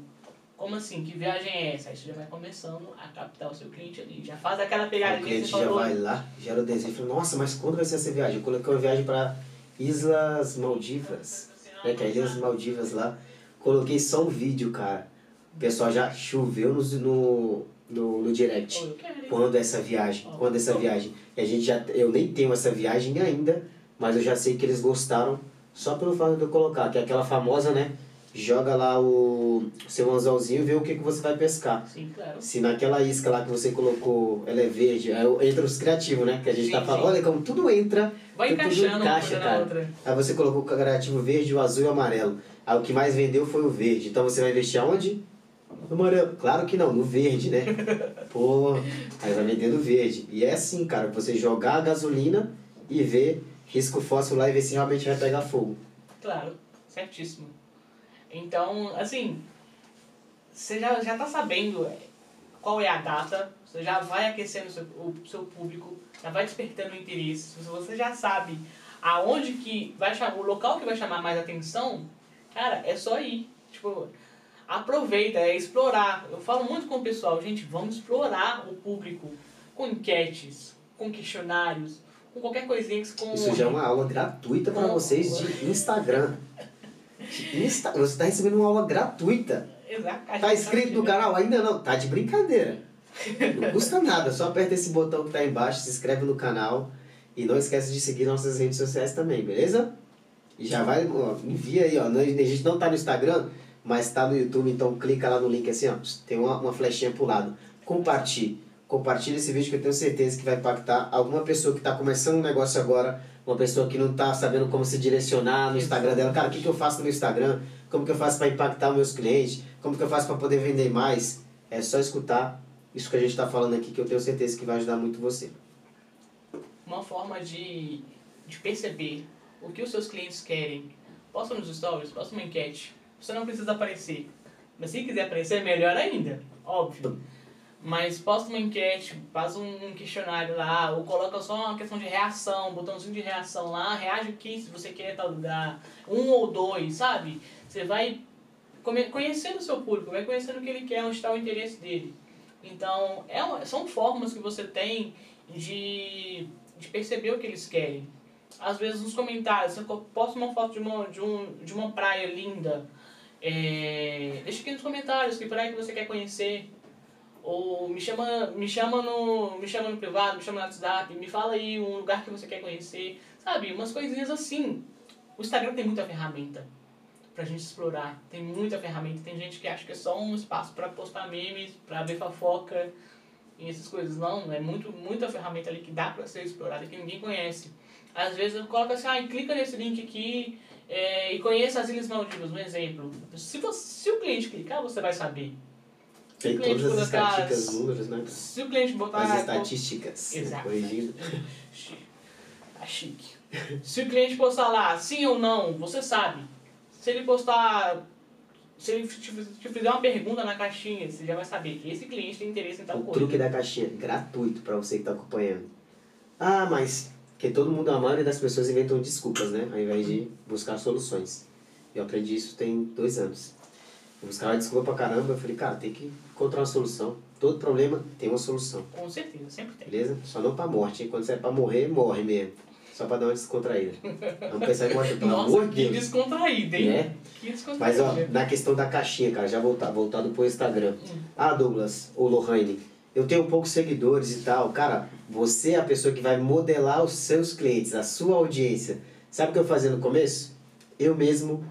S2: Como assim? Que viagem é essa? Aí você já vai começando a captar o seu cliente ali. Já faz aquela
S1: o
S2: pegadinha que
S1: cliente já
S2: falou.
S1: vai lá, gera o desejo. Fala, Nossa, mas quando vai ser essa viagem? Eu coloquei uma viagem para Islas Maldivas. Né, que é Ilhas Maldivas lá. Coloquei só um vídeo, cara. O pessoal já choveu no, no, no, no direct. Quando é essa viagem? Quando é essa viagem? E a gente já, eu nem tenho essa viagem ainda, mas eu já sei que eles gostaram só pelo fato de eu colocar, que é aquela famosa, né? Joga lá o seu anzolzinho e vê o que, que você vai pescar.
S2: Sim, claro.
S1: Se naquela isca lá que você colocou, ela é verde, aí entra os criativos, né? Que a gente
S2: Sim,
S1: tá falando,
S2: sim.
S1: olha como tudo entra,
S2: Vai
S1: tudo
S2: encaixando uma
S1: encaixa, cara.
S2: outra.
S1: Aí você colocou o criativo verde, o azul e o amarelo. Aí o que mais vendeu foi o verde. Então você vai investir aonde? No amarelo. Claro que não, no verde, né? Pô, aí vai vender no verde. E é assim, cara, você jogar a gasolina e ver, risco fóssil lá e ver se realmente vai pegar fogo.
S2: Claro, certíssimo. Então, assim, você já, já tá sabendo é, qual é a data, você já vai aquecendo o seu, o seu público, já vai despertando o interesse, se você já sabe aonde que vai chamar, o local que vai chamar mais atenção, cara, é só ir. Tipo, aproveita, é explorar. Eu falo muito com o pessoal, gente, vamos explorar o público com enquetes, com questionários, com qualquer coisinha que você com
S1: Isso já é uma aula gratuita para vocês de Instagram. Insta... Você está recebendo uma aula gratuita.
S2: Exato.
S1: Tá inscrito no canal? Ainda não. Tá de brincadeira. Não custa nada. Só aperta esse botão que tá embaixo, se inscreve no canal. E não esquece de seguir nossas redes sociais também, beleza? E já vai, ó, envia aí, ó. A gente não tá no Instagram, mas tá no YouTube, então clica lá no link assim, ó. Tem uma, uma flechinha pro lado. Compartilhe. Compartilhe esse vídeo que eu tenho certeza que vai impactar alguma pessoa que tá começando um negócio agora, uma pessoa que não tá sabendo como se direcionar no Instagram dela. Cara, o que, que eu faço no meu Instagram? Como que eu faço para impactar os meus clientes? Como que eu faço para poder vender mais? É só escutar isso que a gente está falando aqui, que eu tenho certeza que vai ajudar muito você.
S2: uma forma de, de perceber o que os seus clientes querem. Posta nos stories, posta uma enquete. Você não precisa aparecer. Mas se quiser aparecer, melhor ainda, óbvio. Mas posta uma enquete, faz um questionário lá, ou coloca só uma questão de reação, um botãozinho de reação lá, reage aqui se você quer tal lugar, um ou dois, sabe? Você vai conhecendo o seu público, vai conhecendo o que ele quer, onde está o interesse dele. Então, é uma- são formas que você tem de, de perceber o que eles querem. Às vezes nos comentários, você posta uma foto de uma, de um, de uma praia linda, é, deixa aqui nos comentários que praia que você quer conhecer. Ou me chama, me chama no. Me chama no privado, me chama no WhatsApp, me fala aí um lugar que você quer conhecer. Sabe, umas coisinhas assim. O Instagram tem muita ferramenta pra gente explorar. Tem muita ferramenta. Tem gente que acha que é só um espaço pra postar memes, pra ver fofoca e essas coisas. Não, é muito, muita ferramenta ali que dá pra ser explorada que ninguém conhece. Às vezes eu coloco assim, ah, clica nesse link aqui é, e conheça as Ilhas Maldivas, um exemplo. Se, você, se o cliente clicar, você vai saber.
S1: Tem
S2: o
S1: todas as estatísticas, números, né?
S2: Se o cliente botar...
S1: As estatísticas.
S2: Exato.
S1: Corrigindo.
S2: Chi- Tá chique. Se o cliente postar lá sim ou não, você sabe. Se ele postar. Se ele te te fizer uma pergunta na caixinha, você já vai saber que esse cliente tem interesse em tal
S1: O
S2: coisa.
S1: truque da caixinha, gratuito para você que está acompanhando. Ah, mas que todo mundo, a maioria das pessoas inventam desculpas, né? Ao invés de buscar soluções. Eu aprendi isso tem dois anos. Eu buscava desculpa pra caramba, eu falei, cara, tem que encontrar uma solução. Todo problema tem uma solução,
S2: Com certeza, sempre tem.
S1: beleza? Só não pra morte, hein? Quando você é pra morrer, morre mesmo. Só pra dar uma descontraída. Vamos pensar em morte, pelo
S2: Nossa,
S1: amor de
S2: que
S1: Deus.
S2: descontraído, hein?
S1: Né?
S2: Que descontraído.
S1: Mas ó, na questão da caixinha, cara, já voltar, voltado pro Instagram.
S2: Hum.
S1: Ah, Douglas, ou Lohane, eu tenho poucos seguidores e tal. Cara, você é a pessoa que vai modelar os seus clientes, a sua audiência. Sabe o que eu fazia no começo? Eu mesmo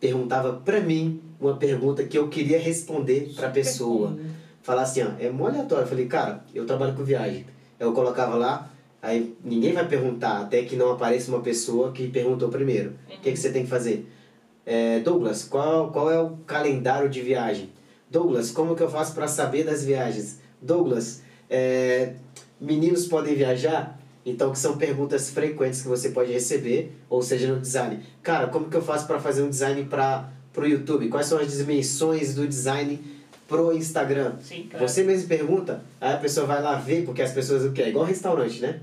S1: perguntava pra mim uma pergunta que eu queria responder pra pessoa. Falar assim, ó, é mó aleatório. Eu falei, cara, eu trabalho com viagem. Eu colocava lá, aí ninguém vai perguntar até que não apareça uma pessoa que perguntou primeiro. O que, que você tem que fazer? É, Douglas, qual, qual é o calendário de viagem? Douglas, como que eu faço para saber das viagens? Douglas, é, meninos podem viajar? Então, que são perguntas frequentes que você pode receber, ou seja, no design. Cara, como que eu faço para fazer um design para o YouTube? Quais são as dimensões do design pro Instagram?
S2: Sim, claro.
S1: Você mesmo pergunta, aí a pessoa vai lá ver, porque as pessoas o quê? É igual restaurante, né?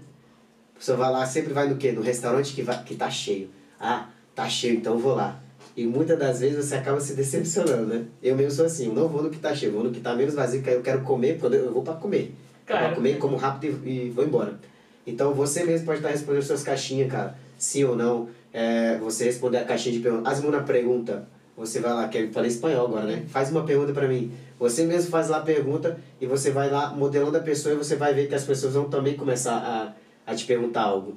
S1: A pessoa vai lá, sempre vai no quê? No restaurante que, vai, que tá cheio. Ah, tá cheio, então eu vou lá. E muitas das vezes você acaba se decepcionando, né? Eu mesmo sou assim, eu não vou no que tá cheio, vou no que tá menos vazio, que aí eu quero comer, quando eu vou para comer.
S2: Claro.
S1: Pra comer, como rápido e, e vou embora. Então você mesmo pode estar respondendo suas caixinhas, cara. Sim ou não. É, você responder a caixinha de perguntas. Faz uma pergunta. Você vai lá, que eu falei espanhol agora, né? Faz uma pergunta para mim. Você mesmo faz lá a pergunta e você vai lá modelando a pessoa e você vai ver que as pessoas vão também começar a, a te perguntar algo.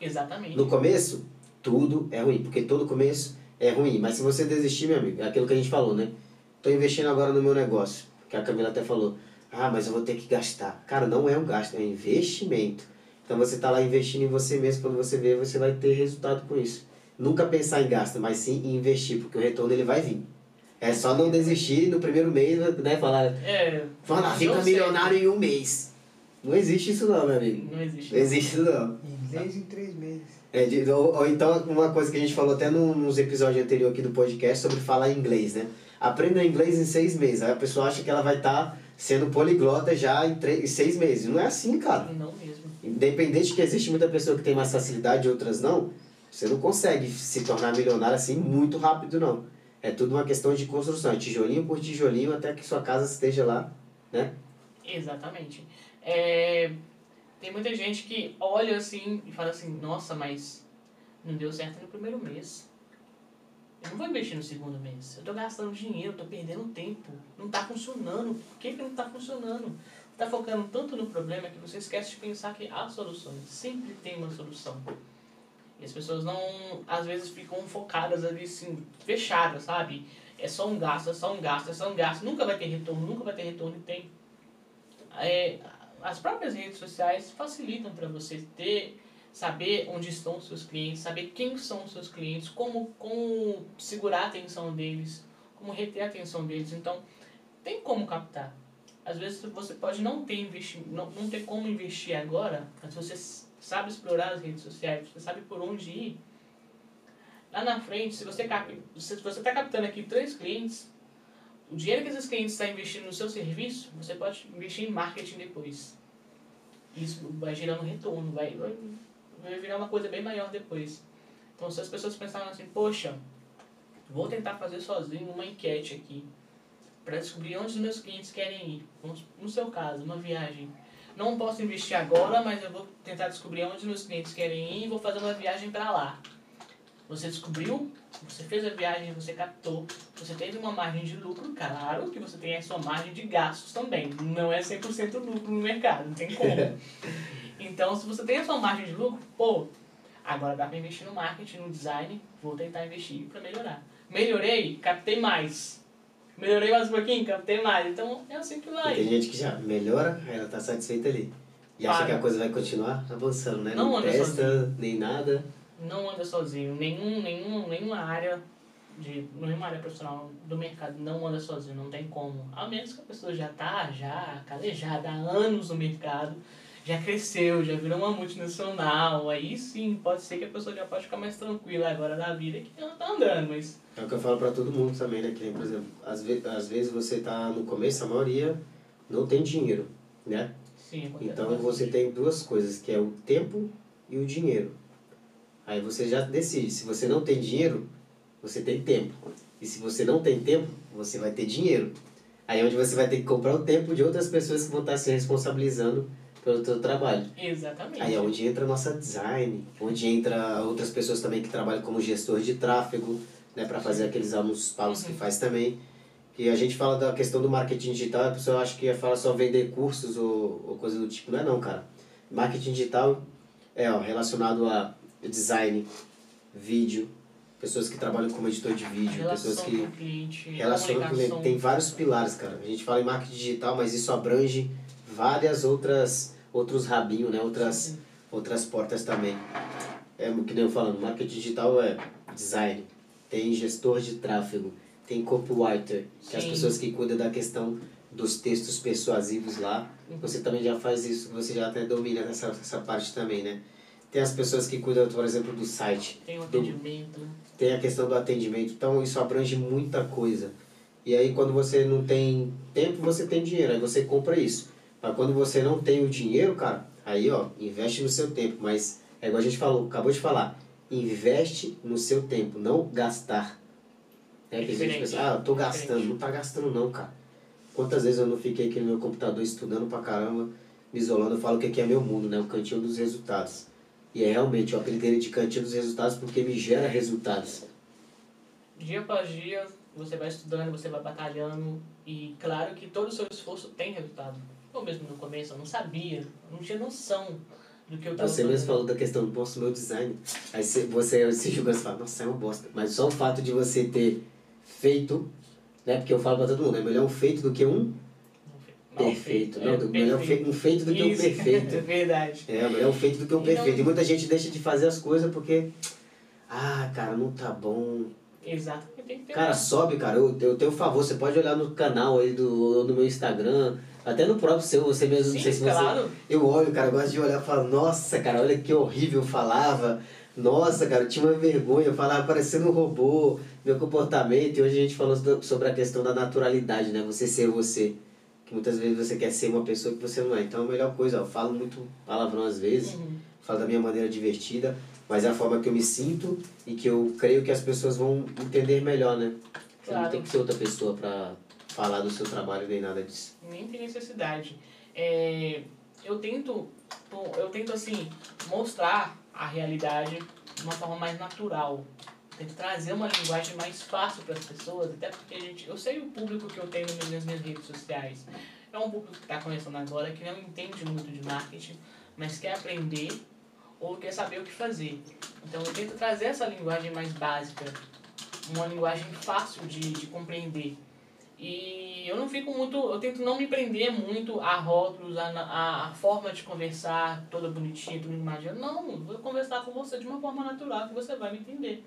S2: Exatamente.
S1: No começo, tudo é ruim, porque todo começo é ruim. Mas se você desistir, meu amigo, é aquilo que a gente falou, né? Tô investindo agora no meu negócio, que a Camila até falou. Ah, mas eu vou ter que gastar. Cara, não é um gasto, é um investimento. Então você tá lá investindo em você mesmo, quando você vê, você vai ter resultado com isso. Nunca pensar em gasto, mas sim em investir, porque o retorno ele vai vir. É só não desistir no primeiro mês, né? Falar,
S2: É.
S1: falar
S2: não
S1: fica
S2: sei.
S1: milionário em um mês. Não existe isso não, meu amigo.
S2: Não existe.
S1: Não existe isso não.
S3: Inglês em três meses.
S1: É, de- ou, ou então, uma coisa que a gente falou até nos episódios anteriores aqui do podcast sobre falar inglês, né? Aprenda inglês em seis meses. Aí a pessoa acha que ela vai estar sendo poliglota já em, três, em seis meses. Não é assim, cara.
S2: Não mesmo.
S1: Independente que existe muita pessoa que tem mais facilidade e outras não, você não consegue se tornar milionário assim muito rápido, não. É tudo uma questão de construção, é tijolinho por tijolinho até que sua casa esteja lá, né?
S2: Exatamente. É, tem muita gente que olha assim e fala assim, nossa, mas não deu certo no primeiro mês. Eu não vou investir no segundo mês. Eu tô gastando dinheiro, tô perdendo tempo. Não tá funcionando. Por que, que não tá funcionando? Tá focando tanto no problema que você esquece de pensar que há soluções. Sempre tem uma solução. E as pessoas não, às vezes, ficam focadas ali, assim, fechadas, sabe? É só um gasto, é só um gasto, é só um gasto. Nunca vai ter retorno, nunca vai ter retorno. E tem é, as próprias redes sociais facilitam para você ter saber onde estão os seus clientes, saber quem são os seus clientes, como, como segurar a atenção deles, como reter a atenção deles. Então, tem como captar. Às vezes você pode não ter investi não, não ter como investir agora, mas você sabe explorar as redes sociais, você sabe por onde ir. Lá na frente, se você cap se você está captando aqui três clientes, o dinheiro que esses clientes estão investindo no seu serviço, você pode investir em marketing depois. Isso vai gerando retorno, vai, vai, virar uma coisa bem maior depois. Então, se as pessoas pensaram assim, poxa, vou tentar fazer sozinho uma enquete aqui para descobrir onde os meus clientes querem ir. No seu caso, uma viagem. Não posso investir agora, mas eu vou tentar descobrir onde os meus clientes querem ir e vou fazer uma viagem para lá. Você descobriu, você fez a viagem, você captou, você teve uma margem de lucro, claro que você tem a sua margem de gastos também. Não é 100% lucro no mercado, não tem como. Então, se você tem a sua margem de lucro, pô, agora dá para investir no marketing, no design, vou tentar investir para melhorar. Melhorei, captei mais. Melhorei mais um pouquinho, captei mais. Então, é assim que
S1: E
S2: vai.
S1: tem gente que já melhora, ela tá satisfeita ali. E acha
S2: Para.
S1: que a coisa vai continuar avançando, né?
S2: Não
S1: Não,
S2: anda
S1: testa, nem nada.
S2: não anda sozinho. Nenhum, nenhum, nenhuma área de nenhuma área profissional do mercado não anda sozinho, não tem como. A menos que a pessoa já tá já calejada há anos no mercado, já cresceu, já virou uma multinacional, aí sim, pode ser que a pessoa já pode ficar mais tranquila agora da vida que ela tá andando, mas
S1: É o que eu falo pra todo mundo também, né? Que por exemplo, às, ve às vezes você tá no começo, a maioria não tem dinheiro, né?
S2: sim,
S1: Então você tem duas coisas, que é o tempo e o dinheiro. Aí você já decide, se você não tem dinheiro, você tem tempo. E se você não tem tempo, você vai ter dinheiro. Aí é onde você vai ter que comprar o tempo de outras pessoas que vão estar se responsabilizando pelo teu trabalho.
S2: Exatamente.
S1: Aí é onde entra a nossa design, onde entra outras pessoas também que trabalham como gestor de tráfego, né, para fazer aqueles anúncios pagos que
S2: Uhum.
S1: faz também. que a gente fala da questão do marketing digital, a pessoa acha que ia falar só vender cursos ou, ou coisa do tipo. Não é não, cara. Marketing digital é ó, relacionado a design, vídeo, pessoas que trabalham como editor de vídeo, pessoas que relacionam com o cliente. Tem vários pilares, cara. A gente fala em marketing digital, mas isso abrange várias outras outros rabinhos, né? Outras
S2: Sim.
S1: outras portas também. É o que nem eu falando, marketing digital é design, tem gestor de tráfego, tem copywriter, que é as pessoas que cuidam da questão dos textos persuasivos lá.
S2: Uhum.
S1: Você também já faz isso, você já até domina essa, essa parte também, né? Tem as pessoas que cuidam, por exemplo, do site,
S2: Tem
S1: do-
S2: atendimento.
S1: tem a questão do atendimento, então isso abrange muita coisa. E aí quando você não tem tempo, você tem dinheiro, aí você compra isso. Mas quando você não tem o dinheiro, cara, aí ó, investe no seu tempo, mas é igual a gente falou, acabou de falar, investe no seu tempo, não gastar.
S2: É
S1: É que a gente pensa, ah, eu tô gastando, não tá gastando não, cara. Quantas vezes eu não fiquei aqui no meu computador estudando pra caramba, me isolando, eu falo que aqui é meu mundo, né? O cantinho dos resultados. E é realmente, eu ele de cantinho dos resultados porque me gera resultados.
S2: Dia após dia, você vai estudando, você vai batalhando. E claro que todo o seu esforço tem resultado. Eu mesmo no começo, eu não sabia, eu não tinha noção do que eu estava
S1: Você mesmo falou da questão do nosso meu design. Aí você, você se julga e fala, nossa, é uma bosta. Mas só o fato de você ter feito, né? Porque eu falo pra todo mundo, é melhor um feito do que um perfeito. Não, do, melhor um feito do que um perfeito.
S2: É verdade.
S1: É, melhor um feito do que um perfeito. E muita gente deixa de fazer as coisas porque, ah, cara, não tá bom.
S2: Exato.
S1: Cara, sobe, cara. Eu, eu tenho um favor, você pode olhar no canal aí do, no meu Instagram, até no próprio seu, você mesmo, não
S2: Sim,
S1: sei se você.
S2: claro.
S1: Eu olho, cara, eu gosto de olhar e falo, nossa, cara, olha que horrível eu falava. Nossa, cara, eu tinha uma vergonha, eu falava parecendo um robô, meu comportamento. E hoje a gente falou so- sobre a questão da naturalidade, né? Você ser você. Que muitas vezes você quer ser uma pessoa que você não é. Então a melhor coisa, ó, eu falo muito palavrão às vezes,
S2: Uhum.
S1: falo da minha maneira divertida, mas é a forma que eu me sinto e que eu creio que as pessoas vão entender melhor, né? Você não
S2: Claro.
S1: tem que ser outra pessoa pra falar do seu trabalho nem nada disso.
S2: nem tem necessidade. É, eu tento, eu tento assim mostrar a realidade de uma forma mais natural. Tento trazer uma linguagem mais fácil para as pessoas, até porque a gente, eu sei o público que eu tenho nas minhas redes sociais. É um público que está começando agora, que não entende muito de marketing, mas quer aprender ou quer saber o que fazer. Então eu tento trazer essa linguagem mais básica, uma linguagem fácil de, de compreender. E eu não fico muito, eu tento não me prender muito a rótulos, a, a, a forma de conversar toda bonitinha, tudo imaginando. Não, vou conversar com você de uma forma natural que você vai me entender.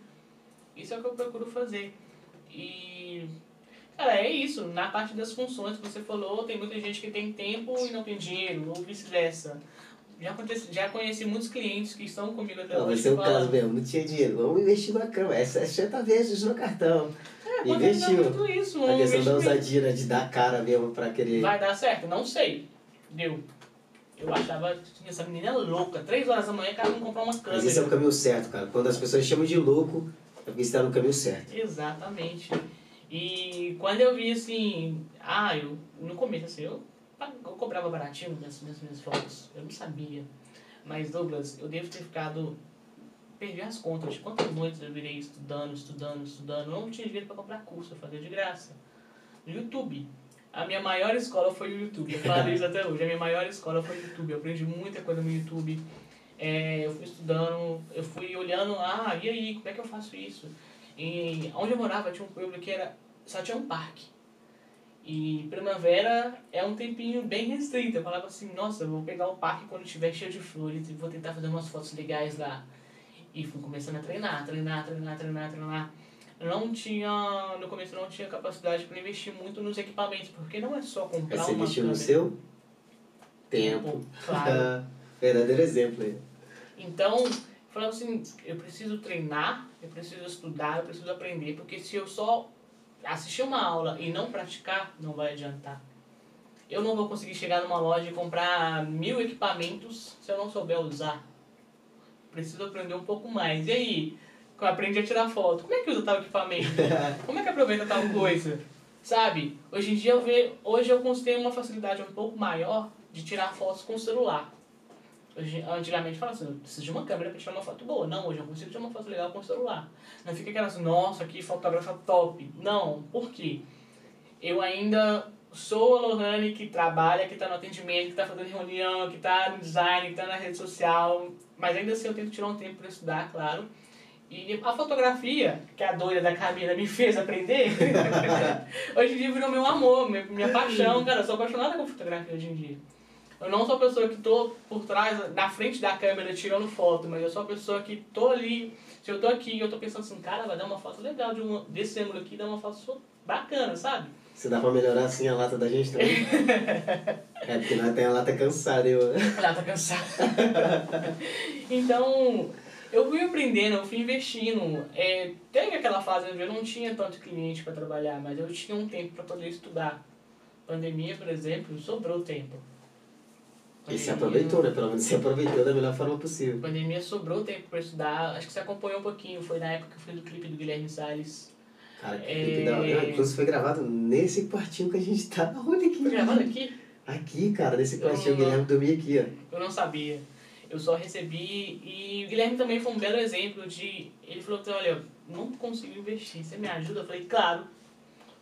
S2: Isso é o que eu procuro fazer. E, cara, é isso. Na parte das funções que você falou, tem muita gente que tem tempo e não tem dinheiro, ou vice-versa. Já, já conheci muitos clientes que estão comigo até
S1: Não, vai
S2: hoje.
S1: ser o caso mesmo, não tinha dinheiro. Vamos investir na cama. Essa é 60 vezes no cartão.
S2: É,
S1: Investiu.
S2: muito isso.
S1: A
S2: um
S1: questão da ousadia, né? De dar cara mesmo pra querer.
S2: Vai dar certo? Não sei. Deu. Eu achava que essa menina é louca. Três horas da manhã, cara, não comprar uma câmera.
S1: Mas esse é o caminho certo, cara. Quando as pessoas chamam de louco, é porque está no caminho certo.
S2: Exatamente. E quando eu vi assim, ah, eu no começo assim, eu, eu cobrava baratinho nas minhas, minhas fotos. Eu não sabia. Mas Douglas, eu devo ter ficado. Perdi as contas de quantas noites eu virei estudando, estudando, estudando. Eu não tinha dinheiro para comprar curso, eu fazia de graça. No YouTube. A minha maior escola foi o YouTube. Eu falo isso até hoje. A minha maior escola foi o YouTube. Eu aprendi muita coisa no YouTube. É, eu fui estudando, eu fui olhando, ah, e aí, como é que eu faço isso? E onde eu morava tinha um pueblo que era, só tinha um parque. E primavera é um tempinho bem restrito. Eu falava assim, nossa, eu vou pegar o parque quando estiver cheio de flores e vou tentar fazer umas fotos legais lá. E fui começando a treinar, treinar, treinar, treinar, treinar. Não tinha, no começo não tinha capacidade para investir muito nos equipamentos, porque não é só comprar
S1: você
S2: uma
S1: investiu no seu tempo.
S2: Claro.
S1: Verdadeiro exemplo aí.
S2: Então, eu falava assim, eu preciso treinar, eu preciso estudar, eu preciso aprender, porque se eu só assistir uma aula e não praticar, não vai adiantar. Eu não vou conseguir chegar numa loja e comprar mil equipamentos se eu não souber usar. Preciso aprender um pouco mais. E aí? Eu aprendi a tirar foto. Como é que usa tal equipamento? Como é que aproveita tal coisa? Sabe? Hoje em dia eu vejo, hoje eu tenho uma facilidade um pouco maior de tirar fotos com o celular. Hoje, antigamente falava assim, eu preciso de uma câmera para tirar uma foto boa. Não, hoje eu consigo tirar uma foto legal com o celular. Não fica aquelas, nossa, que fotógrafa top. Não, por quê? eu ainda sou a Lohane que trabalha, que está no atendimento, que está fazendo reunião, que está no design, que está na rede social, mas ainda assim eu tento tirar um tempo para estudar, claro. E a fotografia, que a doida da Camila me fez aprender, hoje em dia virou meu amor, minha, minha paixão, cara. Eu sou apaixonada com fotografia hoje em dia. Eu não sou a pessoa que tô por trás, na frente da câmera tirando foto, mas eu sou a pessoa que tô ali. Se eu tô aqui eu tô pensando assim, cara, vai dar uma foto legal de uma, desse ângulo aqui, dá uma foto bacana, sabe?
S1: Você dá pra melhorar assim a lata da gente também? é porque nós tem a lata cansada, eu.
S2: Lata cansada. então, eu fui aprendendo, eu fui investindo. É, teve aquela fase onde eu não tinha tanto cliente para trabalhar, mas eu tinha um tempo para poder estudar. Pandemia, por exemplo, sobrou tempo.
S1: Pandemia, e se aproveitou, né? Pelo menos se aproveitou da melhor forma possível.
S2: Pandemia sobrou tempo para estudar. Acho que você acompanhou um pouquinho. Foi na época que eu fiz o clipe do Guilherme Salles.
S1: Cara, que é... clipe da hora. Inclusive foi gravado nesse quartinho que a gente tá. Olha aqui.
S2: Foi gravado aqui?
S1: Aqui, cara, nesse quartinho. O Guilherme dormia aqui, ó.
S2: Eu não sabia eu só recebi. E o Guilherme também foi um belo exemplo de. Ele falou assim: olha, não consigo investir, você me ajuda? Eu falei: claro,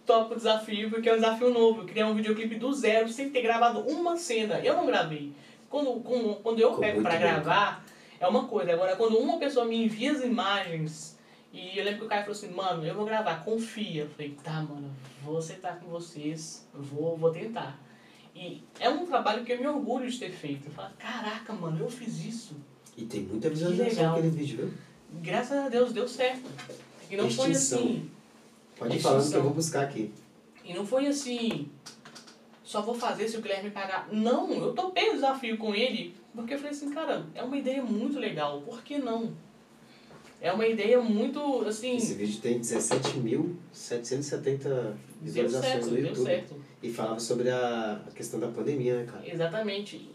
S2: topo o desafio, porque é um desafio novo. Eu criei um videoclipe do zero, sem ter gravado uma cena. Eu não gravei. Quando, quando, quando eu Ficou pego para gravar, é uma coisa. Agora, quando uma pessoa me envia as imagens. E eu lembro que o cara falou assim, mano, eu vou gravar, confia. Eu falei, tá, mano, vou aceitar com vocês, vou, vou tentar. E é um trabalho que eu me orgulho de ter feito. Eu falo, caraca, mano, eu fiz isso.
S1: E tem muita visualização aquele vídeo, viu?
S2: Graças a Deus, deu certo. E não Extinção. foi assim.
S1: Pode ir falando que eu vou buscar aqui.
S2: E não foi assim, só vou fazer se o Guilherme me pagar. Não, eu topei o desafio com ele, porque eu falei assim, cara, é uma ideia muito legal, por que não? É uma ideia muito, assim...
S1: Esse vídeo tem 17.770 visualizações certo, no YouTube. Certo. E falava sobre a, a questão da pandemia, né, cara?
S2: Exatamente.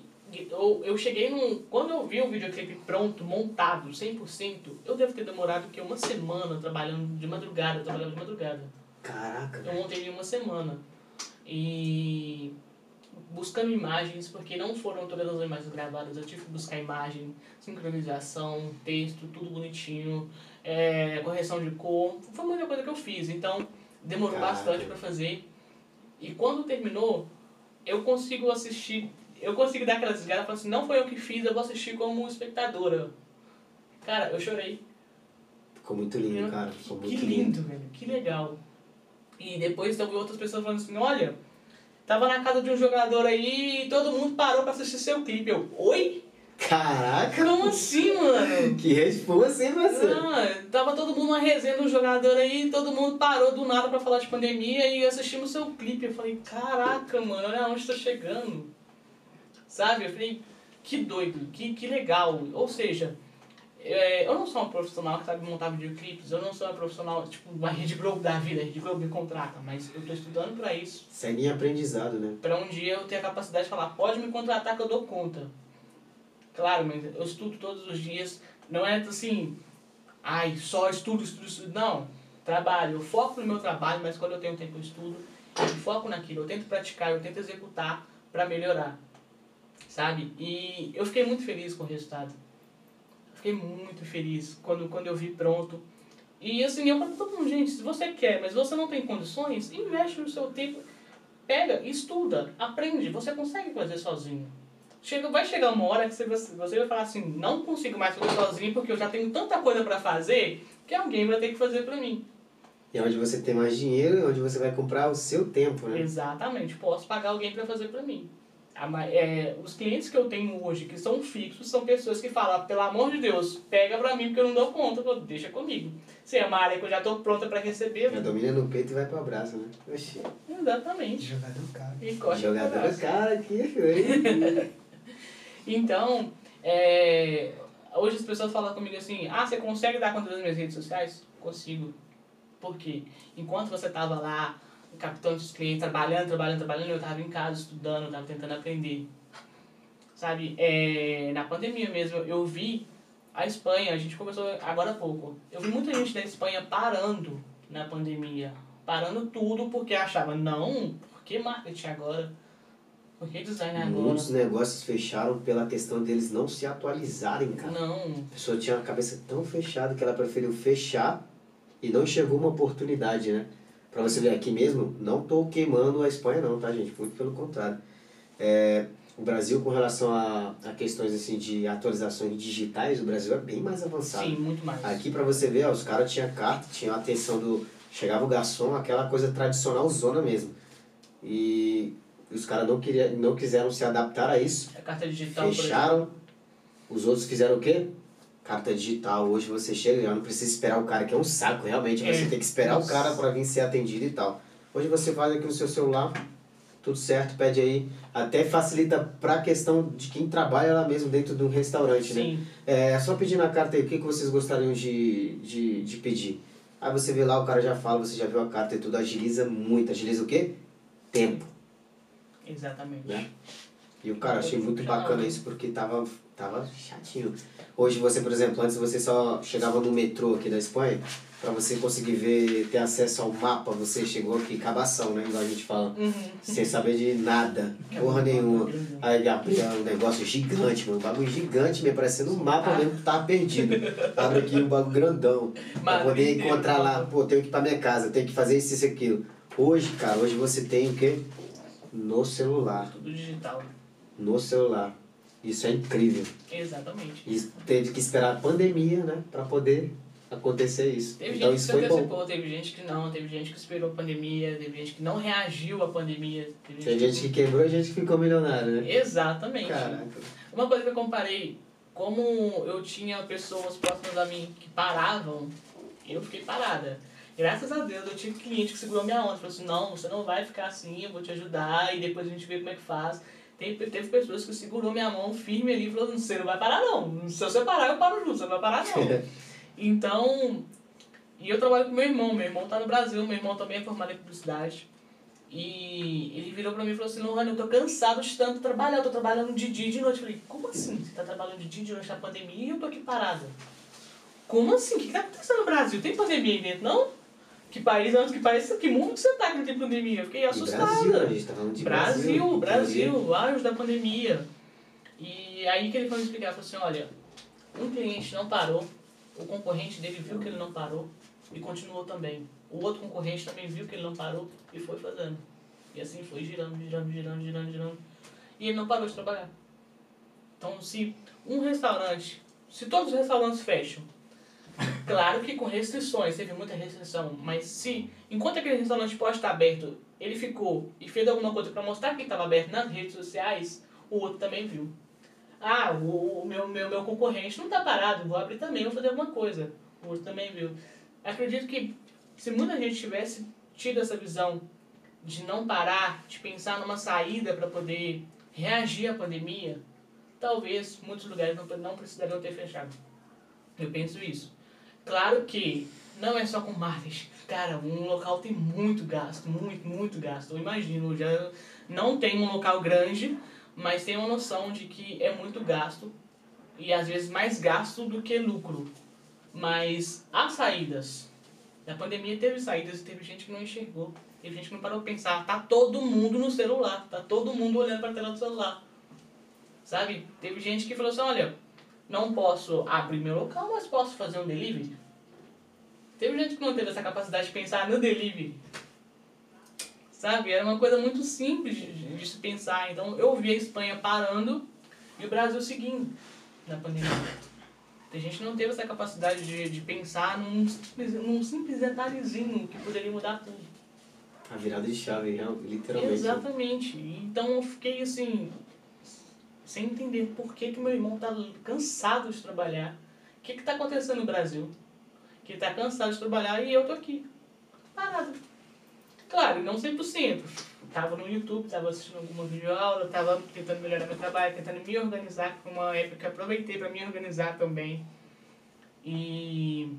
S2: Eu, eu cheguei num... Quando eu vi o videoclipe pronto, montado, 100%, eu devo ter demorado que uma semana trabalhando de madrugada, trabalhando de madrugada.
S1: Caraca.
S2: Eu montei em uma semana. E buscando imagens, porque não foram todas as imagens gravadas, eu tive que buscar imagem, sincronização, texto, tudo bonitinho, é, correção de cor, foi muita coisa que eu fiz, então demorou Caraca. bastante para fazer. E quando terminou, eu consigo assistir, eu consigo dar aquela desligada falar assim, não foi eu que fiz, eu vou assistir como espectadora. Cara, eu chorei.
S1: Ficou muito lindo, eu, cara. Ficou
S2: muito
S1: que
S2: lindo, lindo, velho. Que legal. E depois eu vi outras pessoas falando assim, olha, Tava na casa de um jogador aí e todo mundo parou pra assistir seu clipe. Eu, oi?
S1: Caraca!
S2: Como assim, mano?
S1: Que resposta, hein, você?
S2: Não, tava todo mundo na resenha do jogador aí, todo mundo parou do nada pra falar de pandemia e assistimos seu clipe. Eu falei, caraca, mano, olha onde tá chegando. Sabe? Eu falei, que doido, que, que legal. Ou seja, é, eu não sou uma profissional que sabe montar videoclipes, eu não sou uma profissional, tipo, uma Rede Globo da vida, a Rede Globo me contrata, mas eu estou estudando para isso.
S1: Segue em aprendizado, né?
S2: Para um dia eu ter a capacidade de falar, pode me contratar que eu dou conta. Claro, mas eu estudo todos os dias, não é assim, ai, só estudo, estudo, estudo. Não, trabalho, eu foco no meu trabalho, mas quando eu tenho tempo eu estudo, eu foco naquilo, eu tento praticar, eu tento executar para melhorar, sabe? E eu fiquei muito feliz com o resultado fiquei muito feliz quando, quando eu vi pronto. E assim, eu falo pra todo mundo, gente, se você quer, mas você não tem condições, investe no seu tempo, pega, estuda, aprende, você consegue fazer sozinho. Chega, vai chegar uma hora que você, você vai falar assim, não consigo mais fazer sozinho porque eu já tenho tanta coisa para fazer que alguém vai ter que fazer para mim.
S1: E é onde você tem mais dinheiro e onde você vai comprar o seu tempo, né?
S2: Exatamente, posso pagar alguém para fazer para mim. É, os clientes que eu tenho hoje, que são fixos, são pessoas que falam, pelo amor de Deus, pega pra mim porque eu não dou conta, deixa comigo. Se é uma área que eu já tô pronta pra receber...
S1: Já domina no peito e vai pro abraço, né?
S2: Oxi. Exatamente.
S3: Jogador cara.
S2: E
S1: Jogador cara aqui, filho.
S2: então, é, hoje as pessoas falam comigo assim, ah, você consegue dar conta das minhas redes sociais? Consigo. Por quê? Enquanto você tava lá captando os clientes, trabalhando, trabalhando, trabalhando, eu estava em casa estudando, estava tentando aprender. Sabe, é, na pandemia mesmo, eu vi a Espanha, a gente começou agora há pouco, eu vi muita gente da Espanha parando na pandemia, parando tudo porque achava, não, por que marketing agora? Por que design agora?
S1: Muitos negócios fecharam pela questão deles não se atualizarem, cara.
S2: Não.
S1: A pessoa tinha a cabeça tão fechada que ela preferiu fechar e não chegou uma oportunidade, né? Pra você ver aqui mesmo, não tô queimando a Espanha não, tá gente? Muito pelo contrário. É, o Brasil com relação a, a questões assim de atualizações digitais, o Brasil é bem mais avançado.
S2: Sim, muito mais.
S1: Aqui pra você ver, ó, os caras tinham carta, tinham a atenção do. Chegava o garçom, aquela coisa tradicional zona mesmo. E os caras não, queria, não quiseram se adaptar a isso.
S2: A carta digital,
S1: Fecharam. Os outros fizeram o quê? Carta digital. Hoje você chega e já não precisa esperar o cara, que é um saco, realmente.
S2: É.
S1: Você tem que esperar
S2: Nossa.
S1: o cara para vir ser atendido e tal. Hoje você faz aqui no seu celular, tudo certo, pede aí. Até facilita pra questão de quem trabalha lá mesmo dentro de um restaurante, né?
S2: Sim,
S1: É, só pedir na carta aí, o que, que vocês gostariam de, de, de pedir? Aí você vê lá, o cara já fala, você já viu a carta e tudo, agiliza muito. Agiliza o quê? Tempo,
S2: exatamente.
S1: né? E o cara, achei muito bacana
S2: né?
S1: isso, porque tava, tava chatinho. Hoje você, por exemplo, antes você só chegava no metrô aqui da Espanha, pra você conseguir ver, ter acesso ao mapa, você chegou aqui, cabação, né? Igual a gente fala.
S2: Uhum.
S1: Sem saber de nada,
S2: É
S1: porra nenhuma.
S2: bacana.
S1: Aí abria um negócio gigante, mano. Um bagulho gigante, me parecendo um mapa mesmo que tava perdido. Abre aqui um bagulho grandão. Pra poder encontrar lá, pô, tenho que ir pra minha casa, tenho que fazer isso, isso, aquilo. Hoje, cara, hoje você tem o quê? No celular.
S2: Tudo digital.
S1: No celular. Isso é incrível.
S2: Exatamente.
S1: E teve que esperar a pandemia, né? Pra poder acontecer isso.
S2: Teve
S1: então
S2: gente
S1: isso
S2: que se antecipou, teve gente que não, teve gente que esperou a pandemia, teve gente que não reagiu à pandemia. Teve
S1: gente que quebrou e gente que ficou milionário, né?
S2: Exatamente.
S1: Caraca.
S2: Uma coisa que eu comparei, como eu tinha pessoas próximas a mim que paravam, eu fiquei parada. Graças a Deus eu tive cliente que segurou minha onda, falou assim, não, você não vai ficar assim, eu vou te ajudar e depois a gente vê como é que faz. Teve, teve pessoas que segurou minha mão firme ali e falou, você não vai parar não. Se você parar, eu paro junto, você não vai parar não. Então, e eu trabalho com meu irmão, meu irmão tá no Brasil, meu irmão também é formado em publicidade. E ele virou pra mim e falou assim, Lohane, eu tô cansado de tanto trabalhar, eu tô trabalhando de dia e de noite. Eu falei, como assim? Você tá trabalhando de dia e de noite na pandemia e eu tô aqui parada? Como assim? O que, que tá acontecendo no Brasil? Tem pandemia aí dentro, não? Que país, antes que país, que mundo que você tá que não tem pandemia? Eu fiquei
S1: E
S2: assustada.
S1: Brasil, a gente tá falando de
S2: Brasil,
S1: Brasil.
S2: Brasil, auge da pandemia. E aí que ele foi me explicar, falou assim, olha, um cliente não parou, o concorrente dele viu que ele não parou e continuou também. O outro concorrente também viu que ele não parou e foi fazendo. E assim foi girando, girando, girando, girando, girando. E ele não parou de trabalhar. Então se um restaurante, se todos os restaurantes fecham, claro que com restrições, teve muita restrição, mas se enquanto aquele restaurante pode estar aberto, ele ficou e fez alguma coisa para mostrar que estava aberto nas redes sociais, o outro também viu. Ah, o, o meu, meu, meu concorrente não está parado, vou abrir também, vou fazer alguma coisa. O outro também viu. Acredito que se muita gente tivesse tido essa visão de não parar, de pensar numa saída para poder reagir à pandemia, talvez muitos lugares não, não precisariam ter fechado. Eu penso isso. Claro que não é só com marketing. Cara, um local tem muito gasto, muito, muito gasto. Eu imagino, já não tenho um local grande, mas tenho uma noção de que é muito gasto e às vezes mais gasto do que lucro. Mas há saídas. Na pandemia teve saídas teve gente que não enxergou. Teve gente que não parou pra pensar. Tá todo mundo no celular. Tá todo mundo olhando pra tela do celular. Sabe? Teve gente que falou assim, olha, não posso abrir meu local, mas posso fazer um delivery. Teve gente que não teve essa capacidade de pensar no delivery. Sabe? Era uma coisa muito simples de, se pensar. Então eu vi a Espanha parando e o Brasil seguindo na pandemia. Tem gente que não teve essa capacidade de, de pensar num simples, num simples detalhezinho que poderia mudar tudo.
S1: A virada de chave, literalmente. né?
S2: Exatamente. Então eu fiquei assim, sem entender por que, que meu irmão tá cansado de trabalhar. O que que tá acontecendo no Brasil? Que ele tá cansado de trabalhar e eu tô aqui, parado. Claro, não 100%. Tava no YouTube, tava assistindo alguma videoaula, tava tentando melhorar meu trabalho, tentando me organizar, com uma época que aproveitei para me organizar também. E...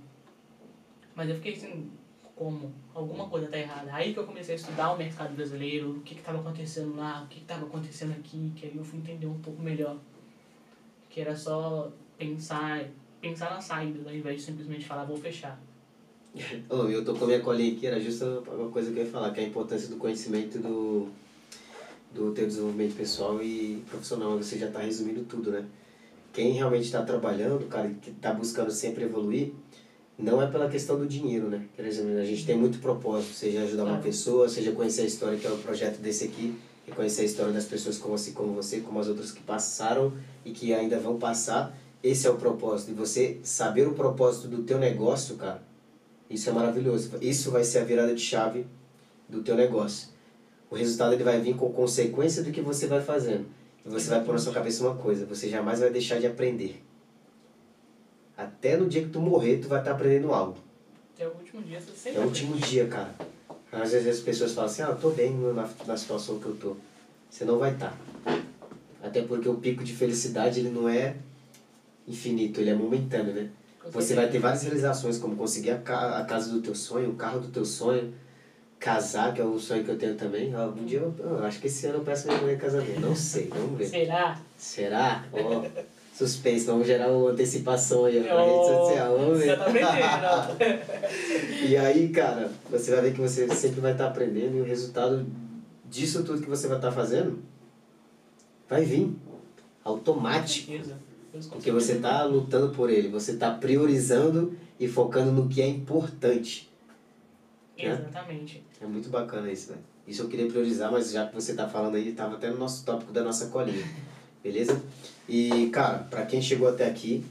S2: Mas eu fiquei assim, como? Alguma coisa tá errada. Aí que eu comecei a estudar o mercado brasileiro, o que que tava acontecendo lá, o que que tava acontecendo aqui, que aí eu fui entender um pouco melhor. Que era só pensar, pensar na saída, ao invés de simplesmente falar, vou fechar.
S1: Ô, eu tô com a minha colinha aqui, era justo uma coisa que eu ia falar, que é a importância do conhecimento do, do teu desenvolvimento pessoal e profissional. Você já tá resumindo tudo, né? Quem realmente está trabalhando, cara, que tá buscando sempre evoluir, não é pela questão do dinheiro, né? Por exemplo, a gente tem muito propósito, seja ajudar uma pessoa, seja conhecer a história, que é o projeto desse aqui, e conhecer a história das pessoas como assim como você, como as outras que passaram e que ainda vão passar. Esse é o propósito. E você saber o propósito do teu negócio, cara, isso é maravilhoso. Isso vai ser a virada de chave do teu negócio. O resultado ele vai vir com consequência do que você vai fazendo. E você vai pôr na sua cabeça uma coisa, você jamais vai deixar de aprender. Até no dia que tu morrer, tu vai estar aprendendo algo.
S2: É o último dia, você sempre
S1: É o último dia, cara. Às vezes as pessoas falam assim, ah, eu tô bem na, na situação que eu tô. Você não vai estar. Até porque o pico de felicidade, ele não é infinito, ele é momentâneo, né? Você vai ter várias realizações, como conseguir a, ca a casa do teu sonho, o carro do teu sonho, casar, que é um sonho que eu tenho também. Um dia eu, eu acho que esse ano eu peço minha mulher casamento. Não sei, vamos ver.
S2: Será?
S1: Será? Ó, oh, suspense, vamos gerar uma antecipação aí na rede social, vamos ver.
S2: Você tá aprendendo,
S1: E aí, cara, você vai ver que você sempre vai estar tá aprendendo e o resultado disso tudo que você vai estar tá fazendo vai vir automático. Porque você está lutando por ele, você está priorizando e focando no que é importante.
S2: Né? Exatamente.
S1: É muito bacana isso, velho. Isso eu queria priorizar, mas já que você está falando aí, estava até no nosso tópico da nossa colinha. Beleza? E, cara, para quem chegou até aqui,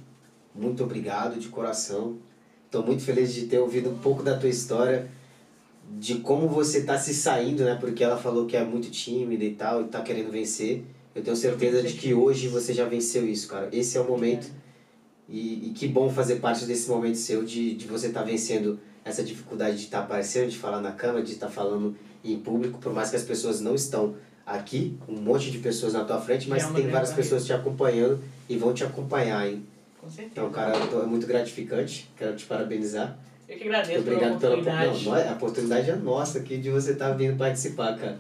S1: muito obrigado de coração. Estou muito feliz de ter ouvido um pouco da tua história, de como você está se saindo, né? Porque ela falou que é muito tímida e tal, e está querendo vencer. Eu tenho certeza de que hoje você já venceu isso, cara. Esse é o momento. E, e que bom fazer parte desse momento seu de, de você estar tá vencendo essa dificuldade de estar tá aparecendo, de falar na câmera, de estar tá falando em público, por mais que as pessoas não estão aqui, um monte de pessoas na tua frente, mas é tem várias pessoas te acompanhando e vão te acompanhar, hein?
S2: Com certeza.
S1: Então, cara, é muito gratificante. Quero te parabenizar.
S2: Eu que agradeço
S1: Obrigado pela oportunidade. Pela, não, a oportunidade é nossa aqui de você estar tá vindo participar, cara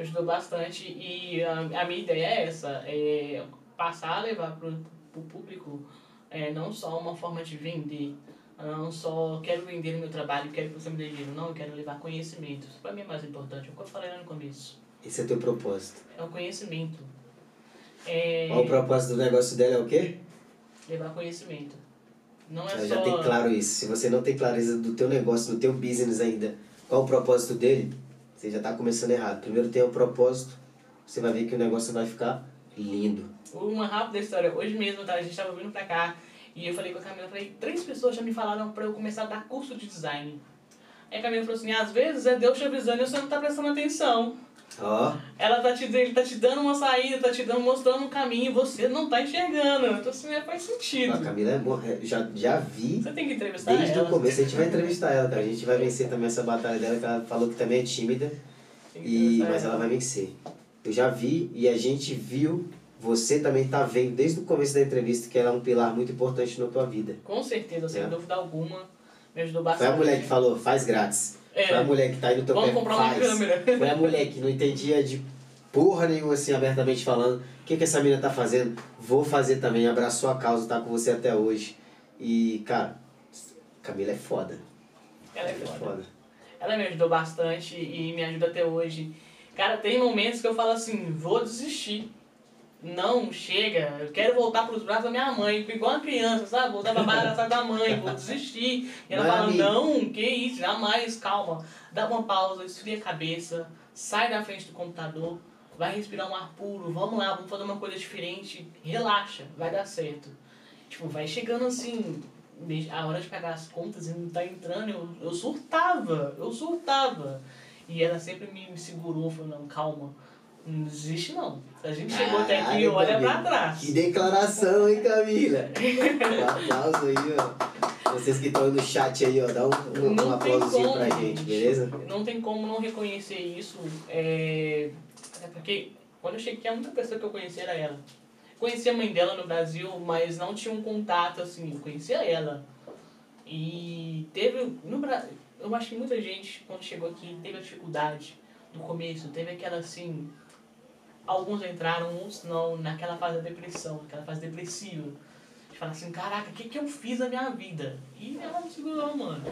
S2: ajudou bastante e a, a minha ideia é essa, é passar a levar para o público é, não só uma forma de vender, não só quero vender o meu trabalho, quero que você me dê dinheiro, não, eu quero levar conhecimento. Isso para mim é mais importante, é o que eu falei no começo.
S1: Esse é teu propósito?
S2: É o conhecimento. É...
S1: O propósito do negócio dela é o quê?
S2: Levar conhecimento. Não é só...
S1: já tem claro isso. Se você não tem clareza do teu negócio, do teu business ainda, qual o propósito dele, você já está começando errado. Primeiro tem o propósito, você vai ver que o negócio vai ficar lindo.
S2: Uma rápida história. Hoje mesmo, tá? a gente estava vindo para cá e eu falei com a Camila, falei, três pessoas já me falaram para eu começar a dar curso de design. Aí a Camila falou assim, às vezes é Deus te avisando e você não está prestando atenção.
S1: Ó.
S2: Ela tá te, ele tá te dando uma saída, tá te dando, mostrando um caminho e você não tá enxergando. Então assim, é, faz sentido.
S1: A Camila é boa, já, já vi.
S2: Você tem que entrevistar
S1: desde
S2: ela.
S1: Desde o começo, a gente vai entrevistar ela, cara. A gente vai vencer também essa batalha dela, que ela falou que também é tímida. E, mas ela vai vencer. Eu já vi e a gente viu, você também tá vendo desde o começo da entrevista que ela é um pilar muito importante na tua vida.
S2: Com certeza, sem é. dúvida alguma. Me ajudou bastante.
S1: Foi a mulher que falou, faz grátis. É. Foi a mulher que tá aí no teu
S2: Vamos pé, comprar faz. uma câmera.
S1: Foi a mulher que não entendia de porra nenhuma assim, abertamente falando. O que, que essa menina tá fazendo? Vou fazer também, abraçou a causa, tá com você até hoje. E, cara, Camila é foda.
S2: Ela é, foda. é foda. Ela me ajudou bastante e me ajuda até hoje. Cara, tem momentos que eu falo assim, vou desistir. Não, chega, eu quero voltar para os braços da minha mãe, igual uma criança, sabe? Voltar para braços da mãe, vou desistir. E ela fala, não, que isso, jamais, calma. Dá uma pausa, esfria a cabeça, sai da frente do computador, vai respirar um ar puro, vamos lá, vamos fazer uma coisa diferente, relaxa, vai dar certo. Tipo, vai chegando assim, a hora de pagar as contas e não tá entrando, eu, eu surtava, eu surtava. E ela sempre me, me segurou, falou, não, calma, não desiste não. A gente chegou até aqui, olha Camila. pra trás.
S1: Que declaração, hein, Camila? um aplauso aí, ó. Vocês que estão no chat aí, ó, dá um, um, um aplausozinho pra gente, beleza?
S2: Não tem como não reconhecer isso. É, é porque quando eu cheguei, a única pessoa que eu conhecia era ela. Conhecia a mãe dela no Brasil, mas não tinha um contato assim, eu conhecia ela. E teve. No, eu acho que muita gente, quando chegou aqui, teve a dificuldade no começo, teve aquela assim. Alguns entraram, uns não, naquela fase da depressão, naquela fase depressiva. De falar assim, caraca, o que, que eu fiz na minha vida? E ela me segurou, mano.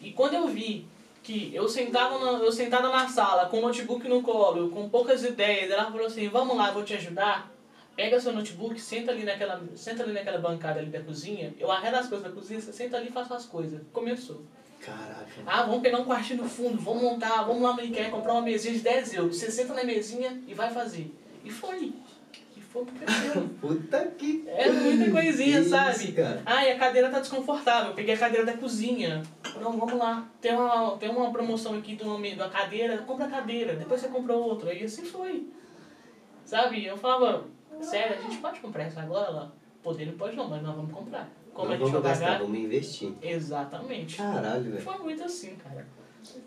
S2: E quando eu vi que eu sentada na, eu sentada na sala, com o notebook no colo, com poucas ideias, ela falou assim, vamos lá, vou te ajudar Pega seu notebook, senta ali naquela, senta ali naquela bancada ali da cozinha, eu arredo as coisas da cozinha, você senta ali e faz as coisas. Começou.
S1: Caraca.
S2: Ah, vamos pegar um quartinho no fundo, vamos montar, vamos lá no Ikea comprar uma mesinha de 10 euros. Você senta na mesinha e vai fazer. E foi. E foi cresceu.
S1: Puta que.
S2: É muita coisinha,
S1: Que
S2: sabe?
S1: isso, cara?
S2: Ah, e a cadeira tá desconfortável. Eu peguei a cadeira da cozinha. Não, vamos lá. Tem uma, tem uma promoção aqui uma, de uma cadeira. Compra a cadeira. Depois você compra outra. E assim foi. Sabe? Eu falava, sério, a gente pode comprar isso agora? Ela, poder não pode não, mas nós vamos comprar. Como
S1: Não
S2: a gente
S1: vamos gastar, vamos investir.
S2: Exatamente.
S1: Caralho, velho.
S2: Foi muito assim, cara.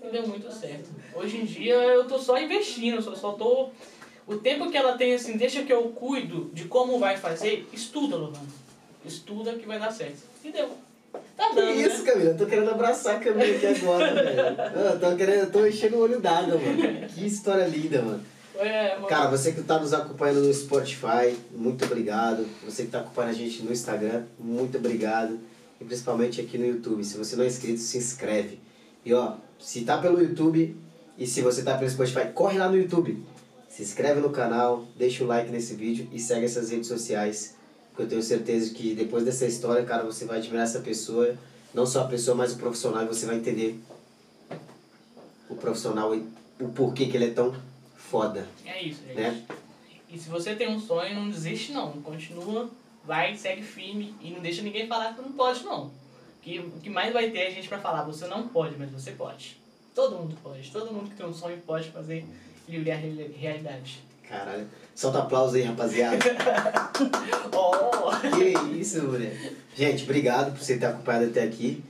S2: E deu muito certo. Hoje em dia eu tô só investindo, só, só tô. O tempo que ela tem assim, deixa que eu cuido de como vai fazer, estuda, Lohana. Estuda que vai dar certo. E deu. Tá
S1: Que
S2: dando,
S1: isso,
S2: né?
S1: Camila? Eu tô querendo abraçar a Camila aqui agora, velho. Eu tô querendo, eu tô enchendo o olho d'água, mano. Que história linda, mano.
S2: É.
S1: Cara, você que está nos acompanhando no Spotify, muito obrigado. Você que está acompanhando a gente no Instagram, muito obrigado. E principalmente aqui no YouTube. Se você não é inscrito, se inscreve. E ó, se tá pelo YouTube e se você tá pelo Spotify, corre lá no YouTube. Se inscreve no canal, deixa o like nesse vídeo e segue essas redes sociais. Porque eu tenho certeza que depois dessa história, cara, você vai admirar essa pessoa. Não só a pessoa, mas o profissional. E você vai entender o profissional e o porquê que ele é tão foda.
S2: É isso, gente.
S1: Né?
S2: E se você tem um sonho, não desiste não. Continua, vai, segue firme e não deixa ninguém falar que não pode não. Que, o que mais vai ter é gente pra falar, você não pode, mas você pode. Todo mundo pode. Todo mundo que tem um sonho pode fazer ele virar reali- realidade.
S1: Caralho. Solta aplauso aí, rapaziada.
S2: Oh!
S1: que isso, mulher. Gente, obrigado por você ter acompanhado até aqui.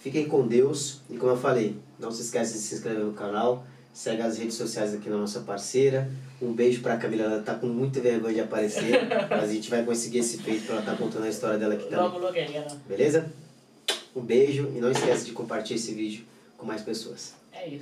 S1: Fiquem com Deus. E como eu falei, não se esqueça de se inscrever no canal. Segue as redes sociais aqui na nossa parceira. Um beijo pra Camila. Ela tá com muita vergonha de aparecer. mas a gente vai conseguir esse feito pra ela estar contando a história dela aqui também.
S2: Logo, logo aí, galera.
S1: Beleza? Um beijo e não esquece de compartilhar esse vídeo com mais pessoas.
S2: É isso.